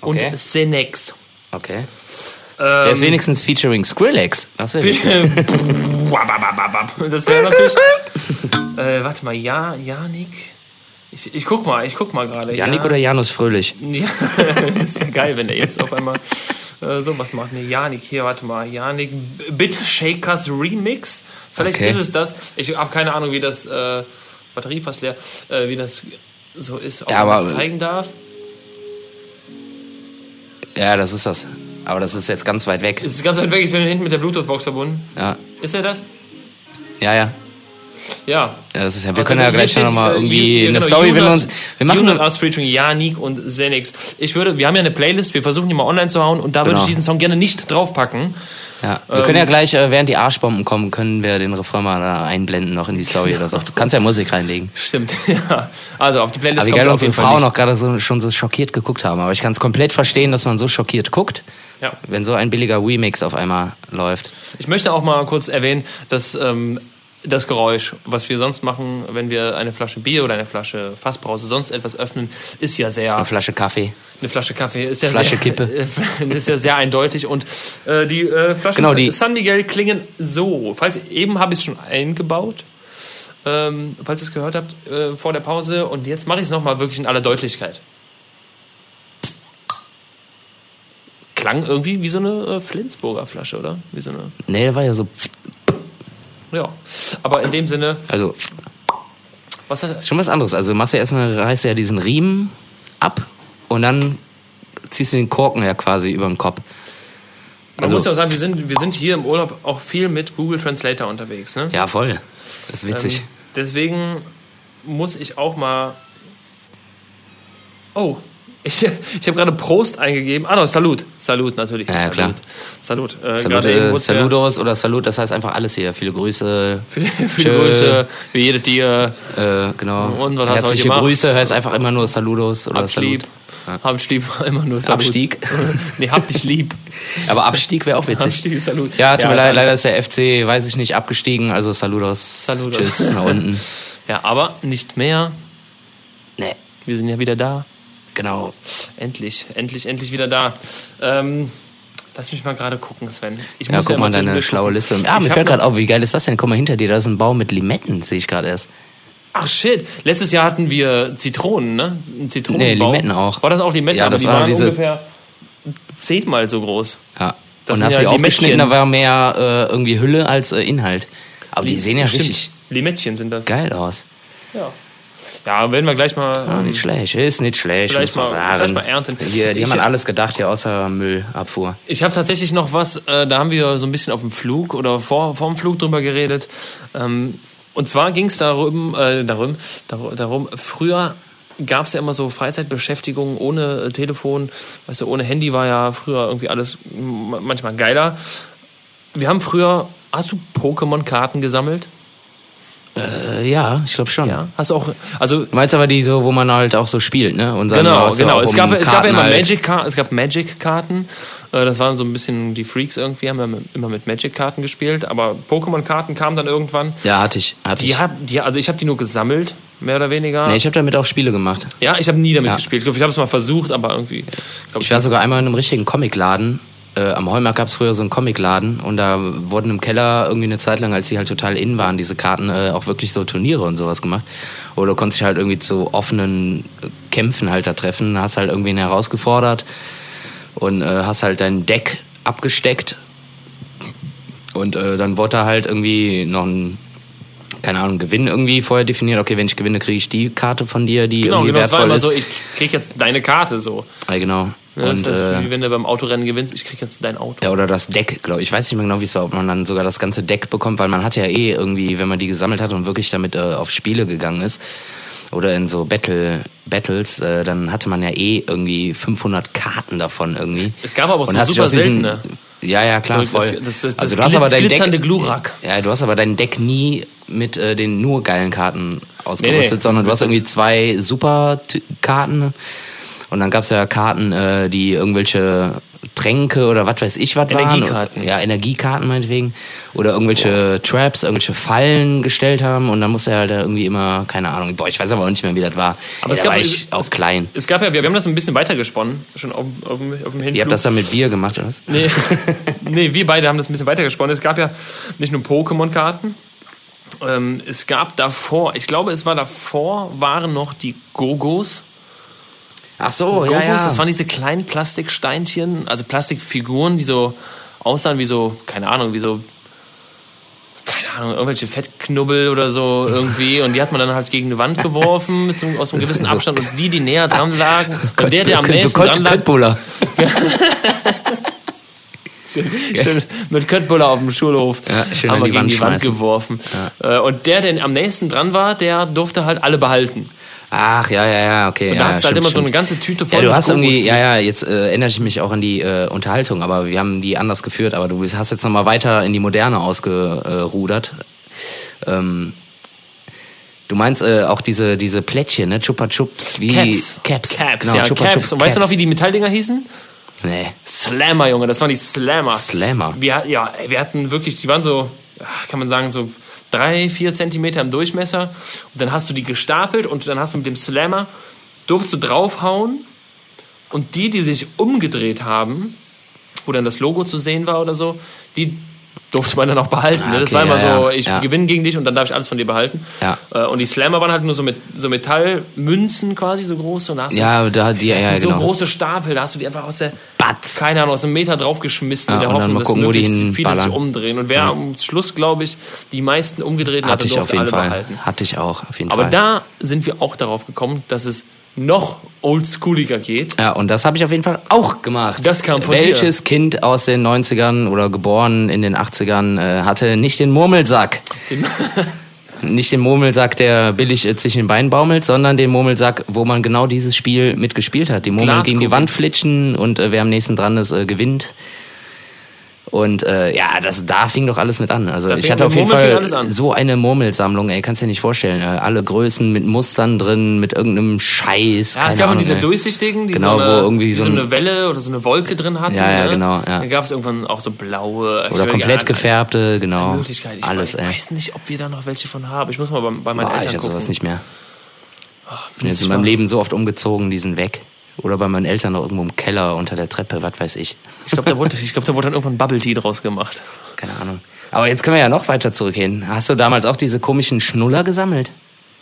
und okay. Senex. Okay. Ähm, der ist wenigstens featuring Skrillex. Das wäre Das wäre natürlich. äh, warte mal, ja, Yannick. Ich, ich guck mal, ich guck mal gerade. Janik ja. oder Janus Fröhlich? Ja, das wäre geil, wenn der jetzt auf einmal äh, sowas macht. Nee, Janik, hier, warte mal. Janik, bitte Shakers Remix. Vielleicht okay. ist es das. Ich habe keine Ahnung, wie das, äh, Batterie fast leer, äh, wie das so ist, ob ja, man das zeigen darf. Ja, das ist das. Aber das ist jetzt ganz weit weg. Es ist ganz weit weg, ich bin hinten mit der Bluetooth-Box verbunden. Ja. Ist er das? Ja, ja. Ja. ja das ist ja wir also können ja gleich noch mal irgendwie eine genau, Story, wenn wir uns. Wir machen Unit Us featuring Janik und Zenix. Ich würde, wir haben ja eine Playlist, wir versuchen die mal online zu hauen und da genau. würde ich diesen Song gerne nicht draufpacken. Ja, wir ähm, können ja gleich, äh, während die Arschbomben kommen, können wir den Refrain mal da einblenden noch in die Story oder so. Du kannst ja Musik reinlegen. Stimmt, ja. Also auf die Playlist Aber wie geil unsere Frauen noch gerade so, schon so schockiert geguckt haben. Aber ich kann es komplett verstehen, dass man so schockiert guckt. Ja. Wenn so ein billiger Remix auf einmal läuft. Ich möchte auch mal kurz erwähnen, dass ähm, das Geräusch, was wir sonst machen, wenn wir eine Flasche Bier oder eine Flasche Fassbrause, sonst etwas öffnen, ist ja sehr. Eine Flasche Kaffee. Eine Flasche Kaffee ist ja Flasche sehr, Kippe. ist ja sehr eindeutig. Und äh, die äh, Flaschen genau, die San Miguel klingen so. Falls, eben habe ich es schon eingebaut. Ähm, falls ihr es gehört habt äh, vor der Pause. Und jetzt mache ich es nochmal wirklich in aller Deutlichkeit. Klang irgendwie wie so eine äh, Flensburger Flasche, oder? Wie so eine. Nee, war ja so. Ja, aber in dem Sinne, Also, was hat, schon was anderes. Also, machst du erstmal, reißt du ja diesen Riemen ab und dann ziehst du den Korken ja quasi über den Kopf. man Also- muss ja auch sagen, wir sind, wir sind hier im Urlaub auch viel mit Google Translator unterwegs. Ne? Ja, voll. Das ist witzig. Ähm, deswegen muss ich auch mal. Oh, ich, ich habe gerade Prost eingegeben. Ah, no, Salut. Salut, natürlich. Ja, ja, klar. Salut. Äh, Salut, äh, Saludos oder Salut, das heißt einfach alles hier. Viele Grüße. Viele, viele. Grüße, wie jedes Dir. Äh, genau. Und was hast du Herzliche gemacht? Grüße heißt einfach immer nur Saludos oder Hab lieb. Salut. Hab dich lieb, immer nur Salut. Abstieg. nee, hab dich lieb. Aber Abstieg wäre auch witzig. Abstieg, Salut. Ja, tut mir ist leid, leider ist der FC, weiß ich nicht, abgestiegen. Also Saludos. Saludos. Tschüss, nach unten. Ja, aber nicht mehr. Nee, Wir sind ja wieder da. Genau. Endlich, endlich, endlich wieder da. Ähm, lass mich mal gerade gucken, Sven. Ich Ja, guck immer mal deine schlaue. Liste. Ah, Ich mir fällt gerade auf, wie geil ist das denn? Guck mal hinter dir, da ist ein Baum mit Limetten, sehe ich gerade erst. Ach shit, letztes Jahr hatten wir Zitronen, ne? Ein Zitronenbaum. Nee, Limetten auch. War das auch Limetten? Ja, aber das die waren diese- ungefähr zehnmal so groß. Ja. Das Und hast ja du aufgeschnitten, da war mehr äh, irgendwie Hülle als äh, Inhalt. Aber die sehen ja Stimmt. richtig Limettchen sind das. geil aus. Ja. Ja, werden wir gleich mal. Ah, ähm, nicht schlecht, ist nicht schlecht, Vielleicht muss man mal- sagen. mal ernten. Hier, die Ich- haben an alles gedacht, hier außer Müllabfuhr. Ich habe tatsächlich noch was, äh, da haben wir so ein bisschen auf dem Flug oder vor, vor dem Flug drüber geredet. Ähm, und zwar ging es darum, äh, darum, darum, früher gab es ja immer so Freizeitbeschäftigungen ohne äh, Telefon, weißt du, ohne Handy war ja früher irgendwie alles manchmal geiler. Wir haben früher, hast du Pokémon-Karten gesammelt? Äh, ja, ich glaube schon. Ja. Hast du auch, also Du meinst aber die so, wo man halt auch so spielt, ne? Und Genau, genau. auch Es um gab, es gab ja immer halt- Magic Karten, es gab Magic Karten. Äh, Das waren so ein bisschen die Freaks irgendwie, haben ja immer mit Magic Karten gespielt. Aber Pokémon Karten kamen dann irgendwann. Ja, hatte ich. Hatte Die ich. hab, die, also ich habe die nur gesammelt, mehr oder weniger. Nee, ich habe damit auch Spiele gemacht. ja, ich habe nie damit Ja. gespielt. Ich glaube, ich habe es mal versucht, aber irgendwie. glaub Ich war sogar einmal in einem richtigen Comicladen. Äh, am Heumarkt gab es früher so einen Comicladen und da wurden im Keller irgendwie eine Zeit lang, als die halt total in waren, diese Karten, äh, auch wirklich so Turniere und sowas gemacht. Oder du konntest dich halt irgendwie zu offenen äh, Kämpfen halt da treffen, hast halt irgendwen herausgefordert und äh, hast halt dein Deck abgesteckt und äh, dann wurde da halt irgendwie noch ein keine Ahnung, Gewinn irgendwie vorher definiert. Okay, wenn ich gewinne, kriege ich die Karte von dir, die Genau, irgendwie genau. Es war wertvoll immer ist. so, ich krieg jetzt deine Karte so. ja, genau. Ja, und, das heißt, äh, wie wenn du beim Autorennen gewinnst, ich krieg jetzt dein Auto. Ja, oder das Deck, glaube ich. Ich weiß nicht mehr genau, wie es war, ob man dann sogar das ganze Deck bekommt, weil man hat ja eh irgendwie, wenn man die gesammelt hat und wirklich damit äh, auf Spiele gegangen ist oder in so Battle, Battles, äh, dann hatte man ja eh irgendwie 500 Karten davon irgendwie. Es gab aber auch Und so super seltene. Ja, ja, klar, Das- voll. das- das- also das du hast aber dein glitzernde Deck, Glurak. Ja, du hast aber dein Deck nie mit äh, den nur geilen Karten ausgerüstet, Nee, nee. sondern du hast irgendwie zwei Super-Karten und dann gab es ja Karten, äh, die irgendwelche Tränke oder was weiß ich was waren. Energiekarten. Ja, Energiekarten meinetwegen. Oder irgendwelche Traps, irgendwelche Fallen gestellt haben und dann musste er halt irgendwie immer, keine Ahnung, boah, ich weiß aber auch nicht mehr, wie das war. Aber es da gab- war ich es- auch klein. Es gab ja, wir, wir haben das ein bisschen weitergesponnen, schon auf, auf, auf dem Hinflug. Ihr habt das dann mit Bier gemacht, oder was? Nee, nee, wir beide haben das ein bisschen weitergesponnen. Es gab ja nicht nur Pokémon-Karten. Ähm, es gab davor, ich glaube, es war davor, waren noch die Gogos. Ach so, ja, ja. das waren diese kleinen Plastiksteinchen, also Plastikfiguren, die so aussahen wie so, keine Ahnung, wie so, keine Ahnung, irgendwelche Fettknubbel oder so irgendwie. Und die hat man dann halt gegen eine Wand geworfen mit so, aus einem gewissen Abstand. Und die, die näher dran lagen, und der, der am so nächsten Kött- dran lag, Köttbullar. Schön mit Köttbullar auf dem Schulhof Ja, schön haben wir gegen Wand die Wand schmeißen. geworfen. Äh, Und der, der am nächsten dran war, der durfte halt alle behalten. Ach, ja, ja, ja, okay. Und ja, da hast du halt stimmt, immer so stimmt. eine ganze Tüte voll Ja, du hast Gogos. irgendwie, ja, ja, jetzt äh, erinnere ich mich auch an die äh, Unterhaltung, aber wir haben die anders geführt, aber du hast jetzt nochmal weiter in die Moderne ausgerudert. Ähm, du meinst äh, auch diese, diese Plättchen, ne? Chupa Chups, wie Caps. Caps. Caps, genau, ja, Chupa Caps. Chups Und weißt du noch, wie die Metalldinger hießen? Nee. Slammer, Junge, das waren die Slammer. Slammer. Wir, ja, wir hatten wirklich, die waren so, ja, kann man sagen, so drei, vier Zentimeter im Durchmesser. Und dann hast du die gestapelt und dann hast du mit dem Slammer, durfst du draufhauen. Und die, die sich umgedreht haben, wo dann das Logo zu sehen war oder so, die durfte man dann auch behalten. Ah, ne? Das okay, war immer ja, so, ich ja. gewinne gegen dich und dann darf ich alles von dir behalten. Ja. Äh, Und die Slammer waren halt nur so mit so Metallmünzen quasi so groß und da hast du Ja, da, die, ja, so genau. große Stapel, da hast du die einfach aus der Batz. keine Ahnung, aus einem Meter draufgeschmissen in der Hoffnung, dass gucken, wo die möglichst viele sich umdrehen. Und wer am Schluss, glaube ich, die meisten umgedreht Hatte hatte, ich auf jeden alle Fall. behalten. Hatte ich auch, auf jeden Aber Fall. da sind wir auch darauf gekommen, dass es noch oldschooliger geht. Ja, und das habe ich auf jeden Fall auch gemacht. Das kam von Welches Kind aus den 90ern oder geboren in den 80ern äh, hatte nicht den Murmelsack? nicht den Murmelsack, der billig äh, zwischen den Beinen baumelt, sondern den Murmelsack, wo man genau dieses Spiel mitgespielt hat. Die Murmeln gegen die. Wand flitschen und äh, wer am nächsten dran ist, äh, gewinnt. Und äh, ja, das, da fing doch alles mit an. Also Da ich hatte auf jeden Fall so eine Murmelsammlung, ey, kannst dir nicht vorstellen. Äh, alle Größen mit Mustern drin, mit irgendeinem Scheiß. Ja, es gab auch Ahnung, diese ey. durchsichtigen, die Genau, so, eine, wo irgendwie die so so ein- eine Welle oder so eine Wolke drin hatten. Ja, ja, ne? genau, ja. Dann gab es irgendwann auch so blaue. Oder komplett gefärbte, genau. Möglichkeit. Ich Alles, weiß, ey. weiß nicht, ob wir da noch welche von haben. Ich muss mal bei, bei meinen Boah, Eltern ich habe gucken. sowas nicht mehr. Ah, Ich bin jetzt in meinem Leben so oft umgezogen, die sind weg. Oder bei meinen Eltern noch irgendwo im Keller unter der Treppe, was weiß ich. Ich glaube, da, wurde- ich glaub, da wurde dann irgendwann Bubble Tea draus gemacht. Keine Ahnung. Aber jetzt können wir ja noch weiter zurückgehen. Hast du damals auch diese komischen Schnuller gesammelt?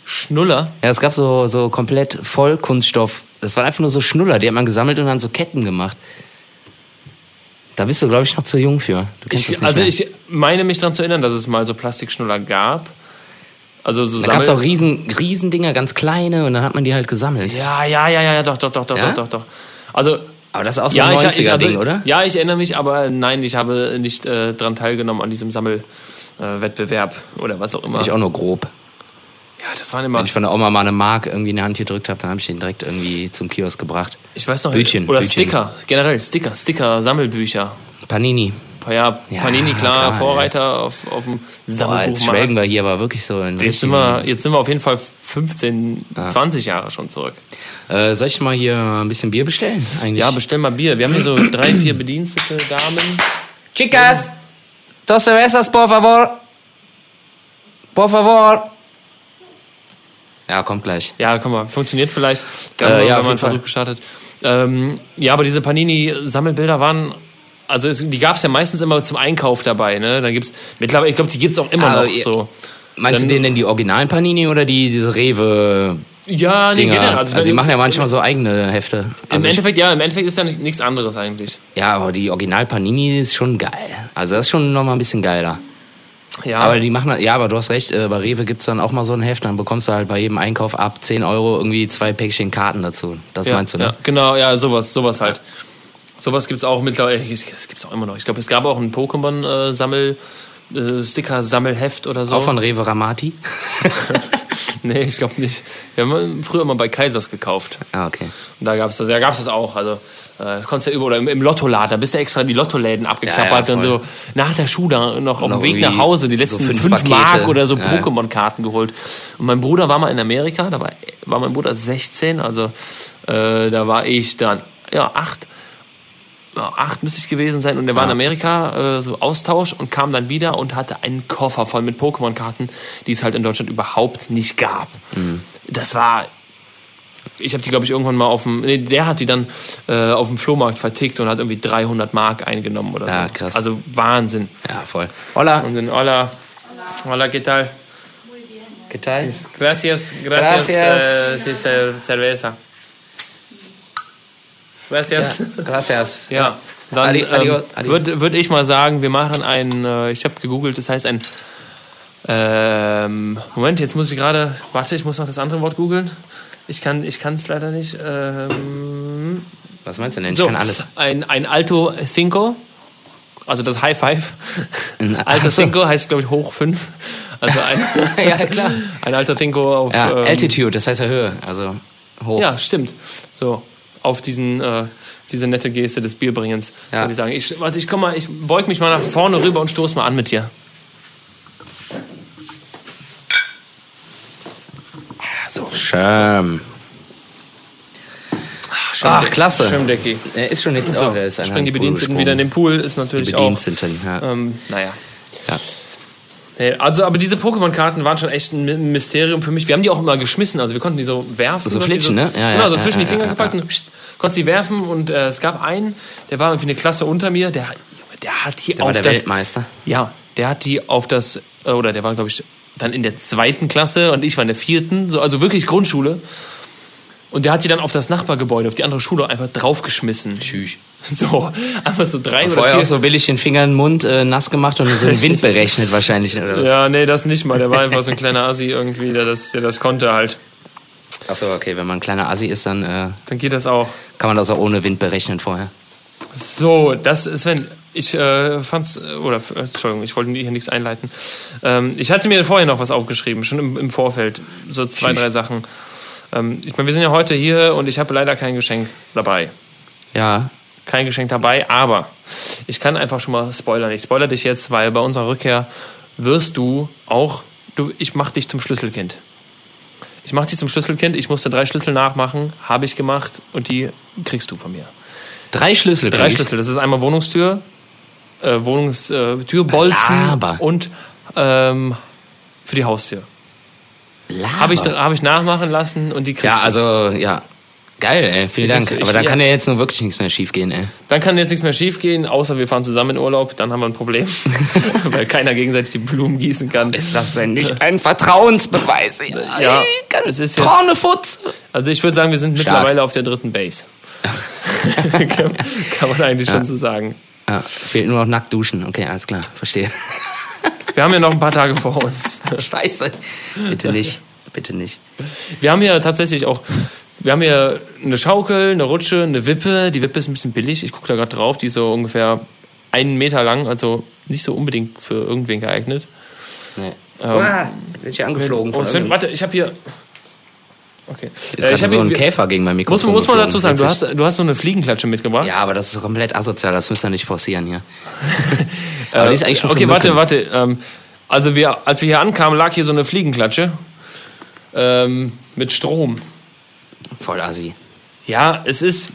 Schnuller? Ja, es gab so, so komplett Vollkunststoff. Das waren einfach nur so Schnuller, die hat man gesammelt und dann so Ketten gemacht. Da bist du, glaube ich, noch zu jung für. Ich, also mehr. ich meine mich daran zu erinnern, dass es mal so Plastikschnuller gab. Also so da gab es auch riesen, riesen Dinger, ganz kleine, und dann hat man die halt gesammelt. Ja, ja, ja, ja, ja, doch, doch, doch, doch, Ja? doch, doch, doch. Also Aber das ist auch so ja, ein ich, 90er-Ding, ich, also, oder? Ja, ich erinnere mich, aber nein, ich habe nicht äh, dran teilgenommen an diesem Sammelwettbewerb oder was auch immer. Ich auch nur grob. ja, das waren immer. Wenn ich von der Oma mal eine Mark irgendwie in die Hand gedrückt habe, dann habe ich den direkt irgendwie zum Kiosk gebracht. Ich weiß noch. Bütchen, Oder Bütchen. Sticker, generell Sticker, Sticker, Sammelbücher. Panini. Ja, Ja, Panini, klar, klar, Vorreiter auf, auf dem Boah, jetzt schwelgen wir hier aber wirklich so in Jetzt sind, wir, jetzt sind wir auf jeden Fall 15, 20 Jahre schon zurück. Äh, soll ich mal hier ein bisschen Bier bestellen? Eigentlich? Ja, bestell mal Bier. Wir haben hier so drei, vier Bedienstete Damen. Chicas, dos cervezas, por favor. Por favor. Ja, kommt gleich. Ja, komm mal, funktioniert vielleicht. Äh, ja, ja, auf mal einen. Versuch gestartet. Ähm, ja, aber diese Panini-Sammelbilder waren. Also es, die gab es ja meistens immer zum Einkauf dabei. Ne? Dann gibt's mittlerweile, ich glaube, die gibt es auch immer Aber noch ihr- so. Meinst Dann- du denn denn die originalen Panini oder die, diese Rewe? Ja, nee, Dinger? generell. Also, ich die machen ja im- manchmal so eigene Hefte. Im Also ich, Endeffekt, ja, im Endeffekt ist ja nicht, nichts anderes eigentlich. ja, aber die Original Panini ist schon geil. Also das ist schon nochmal ein bisschen geiler. Ja, Aber die machen, ja, aber du hast recht, äh, bei Rewe gibt's dann auch mal so ein Heft, dann bekommst du halt bei jedem Einkauf ab 10 Euro irgendwie zwei Päckchen Karten dazu. Das ja, meinst du, ne? Ja, genau, ja, sowas, sowas halt. Sowas gibt es auch mittlerweile, es gibt auch immer noch. Ich glaube, es gab auch ein Pokémon-Sammel, äh, Sticker-Sammelheft oder so. Auch von Rewe Ramati? Nee, ich glaube nicht. Wir haben früher mal bei Kaisers gekauft. ah, okay. Und da gab es das, ja, gab's das auch. Also, äh, konntest ja über, oder im, im Lottoladen, da bist du extra die Lottoläden abgeklappert Ja, ja, und so nach der Schule noch auf dem Weg nach Hause die letzten so fünf, fünf. Mark oder so Ja. Pokémon-Karten geholt. Und mein Bruder war mal in Amerika, da war, war mein Bruder 16, also äh, da war ich dann, ja, acht. Ja, acht müsste ich gewesen sein und er war in Ja. Amerika, äh, so Austausch und kam dann wieder und hatte einen Koffer voll mit Pokémon-Karten, die es halt in Deutschland überhaupt nicht gab. Mhm. Das war, ich habe die, glaube ich, irgendwann mal auf dem, nee, der hat die dann äh, auf dem Flohmarkt vertickt und hat irgendwie 300 Mark eingenommen oder Ja, so. krass. Also Wahnsinn. Ja, voll. Hola. Und dann, hola, hola, ¿qué tal? ¿Qué tal? Gracias, gracias, Gracias. Äh, cerveza. Gracias. Ja, gracias. Ja, dann ähm, würde würd ich mal sagen, wir machen ein, äh, ich habe gegoogelt, das heißt ein, ähm, Moment, jetzt muss ich gerade, warte, ich muss noch das andere Wort googeln. Ich kann ich es leider nicht. Ähm, Was meinst du denn? Ich so, kann alles. Ein, ein Alto Cinco, also das High Five. Ein- Alto ach so. Cinco heißt, glaube ich, hoch 5. Also ein, Ja, klar. ein Alto Cinco auf... Ja, ähm, Altitude, das heißt ja Höhe. Also hoch. Ja, stimmt. So, auf diesen, äh, diese nette Geste des Bierbringens, Ja. würde ich sagen. Ich, warte, ich komm mal, ich beug mich mal nach vorne rüber und stoß mal an mit dir. So, schön. Ach, klasse. Schirmdecki. Er ist schon jetzt So, der ist einer springen die Bediensteten wieder in den Pool, ist Die natürlich auch. Bediensteten, ja. Ähm, naja. ja. Nee, Also, aber diese Pokémon-Karten waren schon echt ein Mysterium für mich. Wir haben die auch immer geschmissen, also wir konnten die so werfen. So flitschen, ne? Ja, genau, so ja, zwischen ja, die Finger gepackt und pst, konntest die werfen und äh, es gab einen, der war irgendwie eine Klasse unter mir, der, der hat die Der auf war der das, Weltmeister. Ja, der hat die auf das, äh, oder der war, glaube ich, dann in der zweiten Klasse und ich war in der vierten, so, also wirklich Grundschule. Und der hat die dann auf das Nachbargebäude, auf die andere Schule einfach draufgeschmissen. Tschüss. So, einfach so drei oder Vorher vier. auch so billig den Finger in den Mund äh, nass gemacht und so den Wind berechnet wahrscheinlich. Oder was? Ja, nee, das nicht mal. Der war einfach so ein kleiner Assi irgendwie, der das, der das konnte halt. Achso, okay, wenn man ein kleiner Assi ist, dann äh, Dann geht das auch. kann man das auch ohne Wind berechnen vorher. So, das ist, wenn ich äh, fand's, äh, oder, äh, Entschuldigung, ich wollte hier nichts einleiten. Ähm, ich hatte mir vorher noch was aufgeschrieben, schon im, im Vorfeld. So zwei, drei Sachen. Ähm, ich meine, wir sind ja heute hier und ich habe leider kein Geschenk dabei. Ja, Kein Geschenk dabei, aber ich kann einfach schon mal spoilern. Ich spoiler dich jetzt, weil bei unserer Rückkehr wirst du auch, du, ich mach dich zum Schlüsselkind. Ich mach dich zum Schlüsselkind, ich musste drei Schlüssel nachmachen, habe ich gemacht und die kriegst du von mir. drei Schlüssel. Drei. Schlüssel. Das ist einmal Wohnungstür, äh, Wohnungstürbolzen äh, und ähm, für die Haustür. Habe ich, hab ich nachmachen lassen und die kriegst Ja, also, ja. Geil, ey, vielen Dank. Aber dann ja. kann ja jetzt nur wirklich nichts mehr schief gehen, ey. Dann kann jetzt nichts mehr schief gehen, außer wir fahren zusammen in Urlaub. Dann haben wir ein Problem, weil keiner gegenseitig die Blumen gießen kann. Ist das denn nicht ein Vertrauensbeweis? Ja, kann- es ist jetzt- Traunefutz. Also ich würde sagen, wir sind Schade. mittlerweile auf der dritten Base. kann, kann man eigentlich schon so sagen. Ja, fehlt nur noch nackt duschen. Okay, alles klar, verstehe. Wir haben ja noch ein paar Tage vor uns. Scheiße. Bitte nicht, bitte nicht. Wir haben ja tatsächlich auch, wir haben hier eine Schaukel, eine Rutsche, eine Wippe. Die Wippe ist ein bisschen billig. Ich gucke da gerade drauf. Die ist so ungefähr einen Meter lang, also nicht so unbedingt für irgendwen geeignet. Nee. Ähm, Uah, bin ich angeflogen. Oh, Sven, warte, ich habe hier. Okay. Ist Äh, ich so ein hier- Käfer gegen mein muss, Mikrofon. muss man geflogen. dazu sagen, du hast, du hast so eine Fliegenklatsche mitgebracht. Ja, aber das ist so komplett asozial, das müssen wir nicht forcieren hier. aber die ist eigentlich schon okay, warte, warte. Ähm, also wir, als wir hier ankamen, lag hier so eine Fliegenklatsche ähm, mit Strom. Voll assi. Ja, es ist,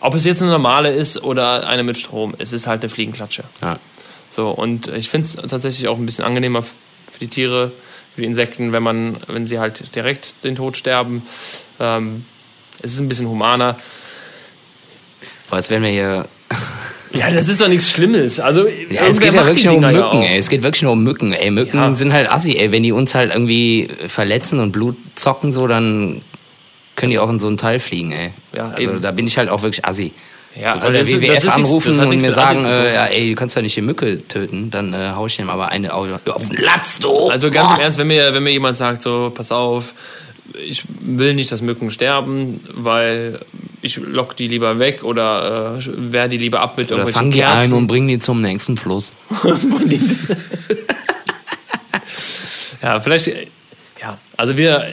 ob es jetzt eine normale ist oder eine mit Strom, es ist halt eine Fliegenklatsche. Ja. So, und ich finde es tatsächlich auch ein bisschen angenehmer für die Tiere, für die Insekten, wenn man, wenn sie halt direkt den Tod sterben. Ähm, es ist ein bisschen humaner. Boah, jetzt werden wir hier. Ja, das ist doch nichts Schlimmes. Also, Ja, es geht ja wirklich nur um ja Mücken, auch. ey. Es geht wirklich nur um Mücken, ey. Mücken Ja. sind halt assi, ey. Wenn die uns halt irgendwie verletzen und Blut zocken, so, dann können die auch in so ein Teil fliegen, ey. Ja, also eben. da bin ich halt auch wirklich assi. Ja, soll der das ist- WWF ist anrufen und mir sagen, äh, ja, ey, du kannst ja nicht die Mücke töten, dann äh, hau ich dem aber eine auf, auf den Latz, du! Also ganz Boah. im Ernst, wenn mir, wenn mir jemand sagt, so, pass auf, ich will nicht, dass Mücken sterben, weil ich lock die lieber weg oder äh, wehr die lieber ab mit Oder irgendwelchen fang die ein und bring die zum nächsten Fluss. ja, vielleicht, ja, also wir,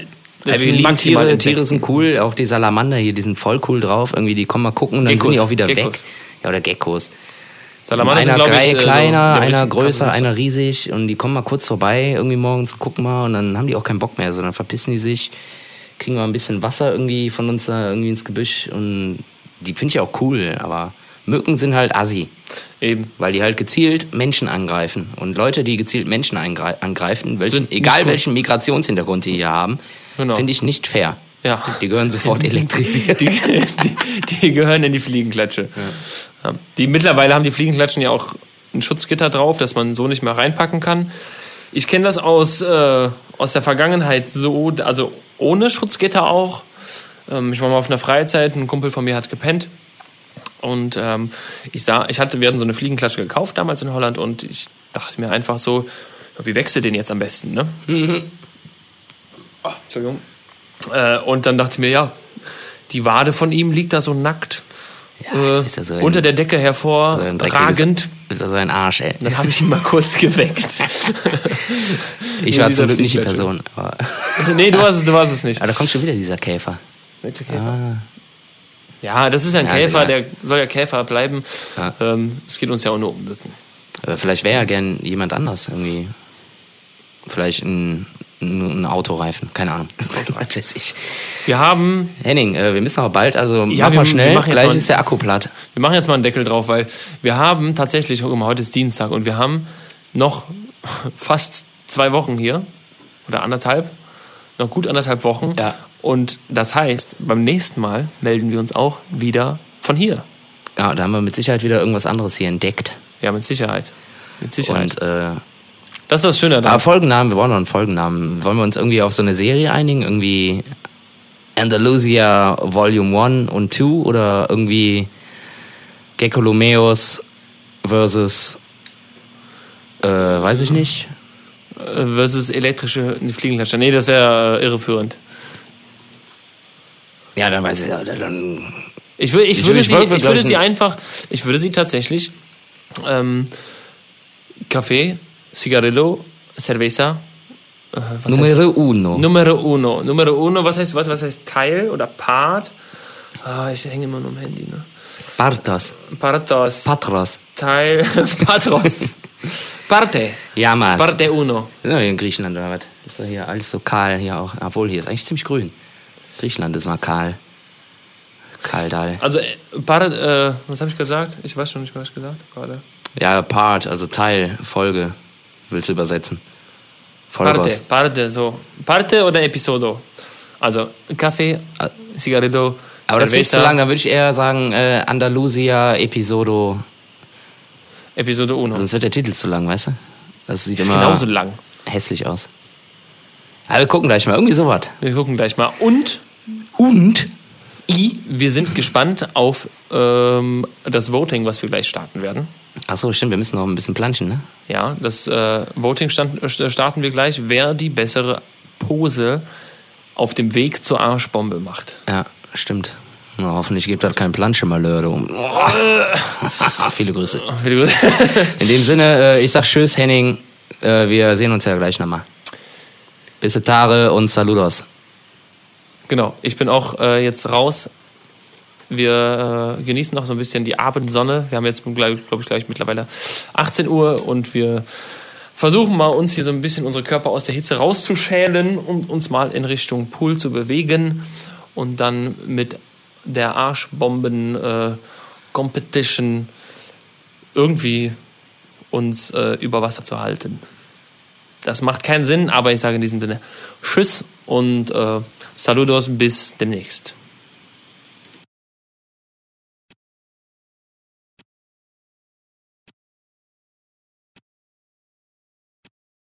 das Ja, wir sind lieben Tiere. Tiere sind cool, auch die Salamander hier, die sind voll cool drauf. Irgendwie, die kommen mal gucken und dann Geckos, sind die auch wieder Geckos. weg. Ja, oder Geckos. Salamander sind, einer glaub ich, grei- äh, kleiner, so- einer größer, einer riesig und die kommen mal kurz vorbei irgendwie morgens, gucken mal und dann haben die auch keinen Bock mehr, sondern verpissen die sich, kriegen mal ein bisschen Wasser irgendwie von uns da irgendwie ins Gebüsch und die finde ich auch cool, aber Mücken sind halt assi, Eben. weil die halt gezielt Menschen angreifen und Leute, die gezielt Menschen angreifen, welchen, Sind egal welchen Migrationshintergrund die hier haben, Genau. finde ich nicht fair. Ja. Die gehören sofort elektrisiert. Die, die, die gehören in die Fliegenklatsche. Ja. Die mittlerweile haben die Fliegenklatschen ja auch ein Schutzgitter drauf, dass man so nicht mehr reinpacken kann. Ich kenne das aus, äh, aus der Vergangenheit so, also ohne Schutzgitter auch. Ähm, ich war mal auf einer Freizeit, ein Kumpel von mir hat gepennt. Und ähm, ich sah, ich hatte, wir hatten so eine Fliegenklatsche gekauft damals in Holland und ich dachte mir einfach so, wie wächst du den jetzt am besten, ne? Ah, Entschuldigung. Äh, und dann dachte ich mir, ja, die Wade von ihm liegt da so nackt Ja, äh, so ein- unter der Decke hervor, So. Ist also ein Arsch, ey. Dann habe ich ihn mal kurz geweckt. Ich war zum Glück nicht die. Person. Aber, nee, du warst es, du warst es nicht. aber da kommt schon wieder dieser Käfer. Ah. Ja, das ist ein Ja, Käfer, egal. der soll ja Käfer bleiben. Ja. Ähm, es geht uns ja auch nur um Mücken. Aber vielleicht wäre ja gern jemand anders irgendwie. Vielleicht ein, ein, Autoreifen, keine Ahnung. Wir haben, Henning, äh, wir müssen aber bald, also Ja, mach wir- mal wir schnell, jetzt gleich mal- ist der Akku platt. wir machen jetzt mal einen Deckel drauf, weil wir haben tatsächlich, guck mal, heute ist Dienstag und wir haben noch fast zwei Wochen hier oder anderthalb, noch gut anderthalb Wochen. Ja. Und das heißt, beim nächsten Mal melden wir uns auch wieder von hier. Ja, da haben wir mit Sicherheit wieder irgendwas anderes hier entdeckt. Ja, mit Sicherheit. Mit Sicherheit. Und äh, das ist das Schöne aber daran. Folgennamen, wir brauchen noch einen Folgennamen. Wollen wir uns irgendwie auf so eine Serie einigen? Irgendwie Andalusia Volume 1 und 2 oder irgendwie Gekolomeus versus äh, weiß ich nicht. Äh, Versus elektrische Fliegenklatscher. Nee, das wäre äh, irreführend. Ja, dann weiß ich ja, dann Ich, will, ich, Ich- würde, ich sie, wollte, ich würde sie ein- einfach, ich würde sie tatsächlich ähm, Kaffee, Cigarillo, Cerveza, äh, Numero uno. Numero uno. Numero uno, was heißt, was, was heißt Teil oder Part? Ah, ich hänge immer nur am Handy. Ne? Partos, Patros. Teil, Patros, Parte, Yamas. Parte uno. Ja, in Griechenland oder was? Ist doch hier alles so kahl hier auch. Obwohl, hier ist eigentlich ziemlich grün. Griechenland ist mal kahl. Kaldal. Also, äh, Part, äh, was habe ich gesagt? Ich weiß schon nicht, was ich gesagt habe gerade. Ja, Part, also Teil, Folge. Willst du übersetzen? Parte, Folgos. parte, so. Parte oder Episodo? Also Kaffee, Cigarillo, Aber das ist Cerveza, zu lang, dann würde ich eher sagen äh, Andalusia Episodo. Episode 1. Sonst wird der Titel zu lang, weißt du? Das sieht ist immer genauso lang. hässlich aus. Aber wir gucken gleich mal, irgendwie sowas. Wir gucken gleich mal. Und Und? I, wir sind gespannt auf ähm, das Voting, was wir gleich starten werden. Achso, stimmt, wir müssen noch ein bisschen planschen, ne? Ja, das äh, Voting stand, äh, starten wir gleich, wer die bessere Pose auf dem Weg zur Arschbombe macht. Ja, stimmt. Na, hoffentlich gibt das kein Planschemalheur. du. Viele Grüße. In dem Sinne, äh, ich sag Tschüss, Henning. Äh, wir sehen uns ja gleich nochmal. Bis Tare und Saludos. Genau, ich bin auch jetzt raus. Wir äh, genießen noch so ein bisschen die Abendsonne. Wir haben jetzt, glaube ich, gleich mittlerweile 18 Uhr und wir versuchen mal, uns hier so ein bisschen unsere Körper aus der Hitze rauszuschälen und uns mal in Richtung Pool zu bewegen und dann mit der Arschbomben-Competition irgendwie uns äh, über Wasser zu halten. Das macht keinen Sinn, aber ich sage in diesem Sinne Tschüss und äh, Saludos bis demnächst.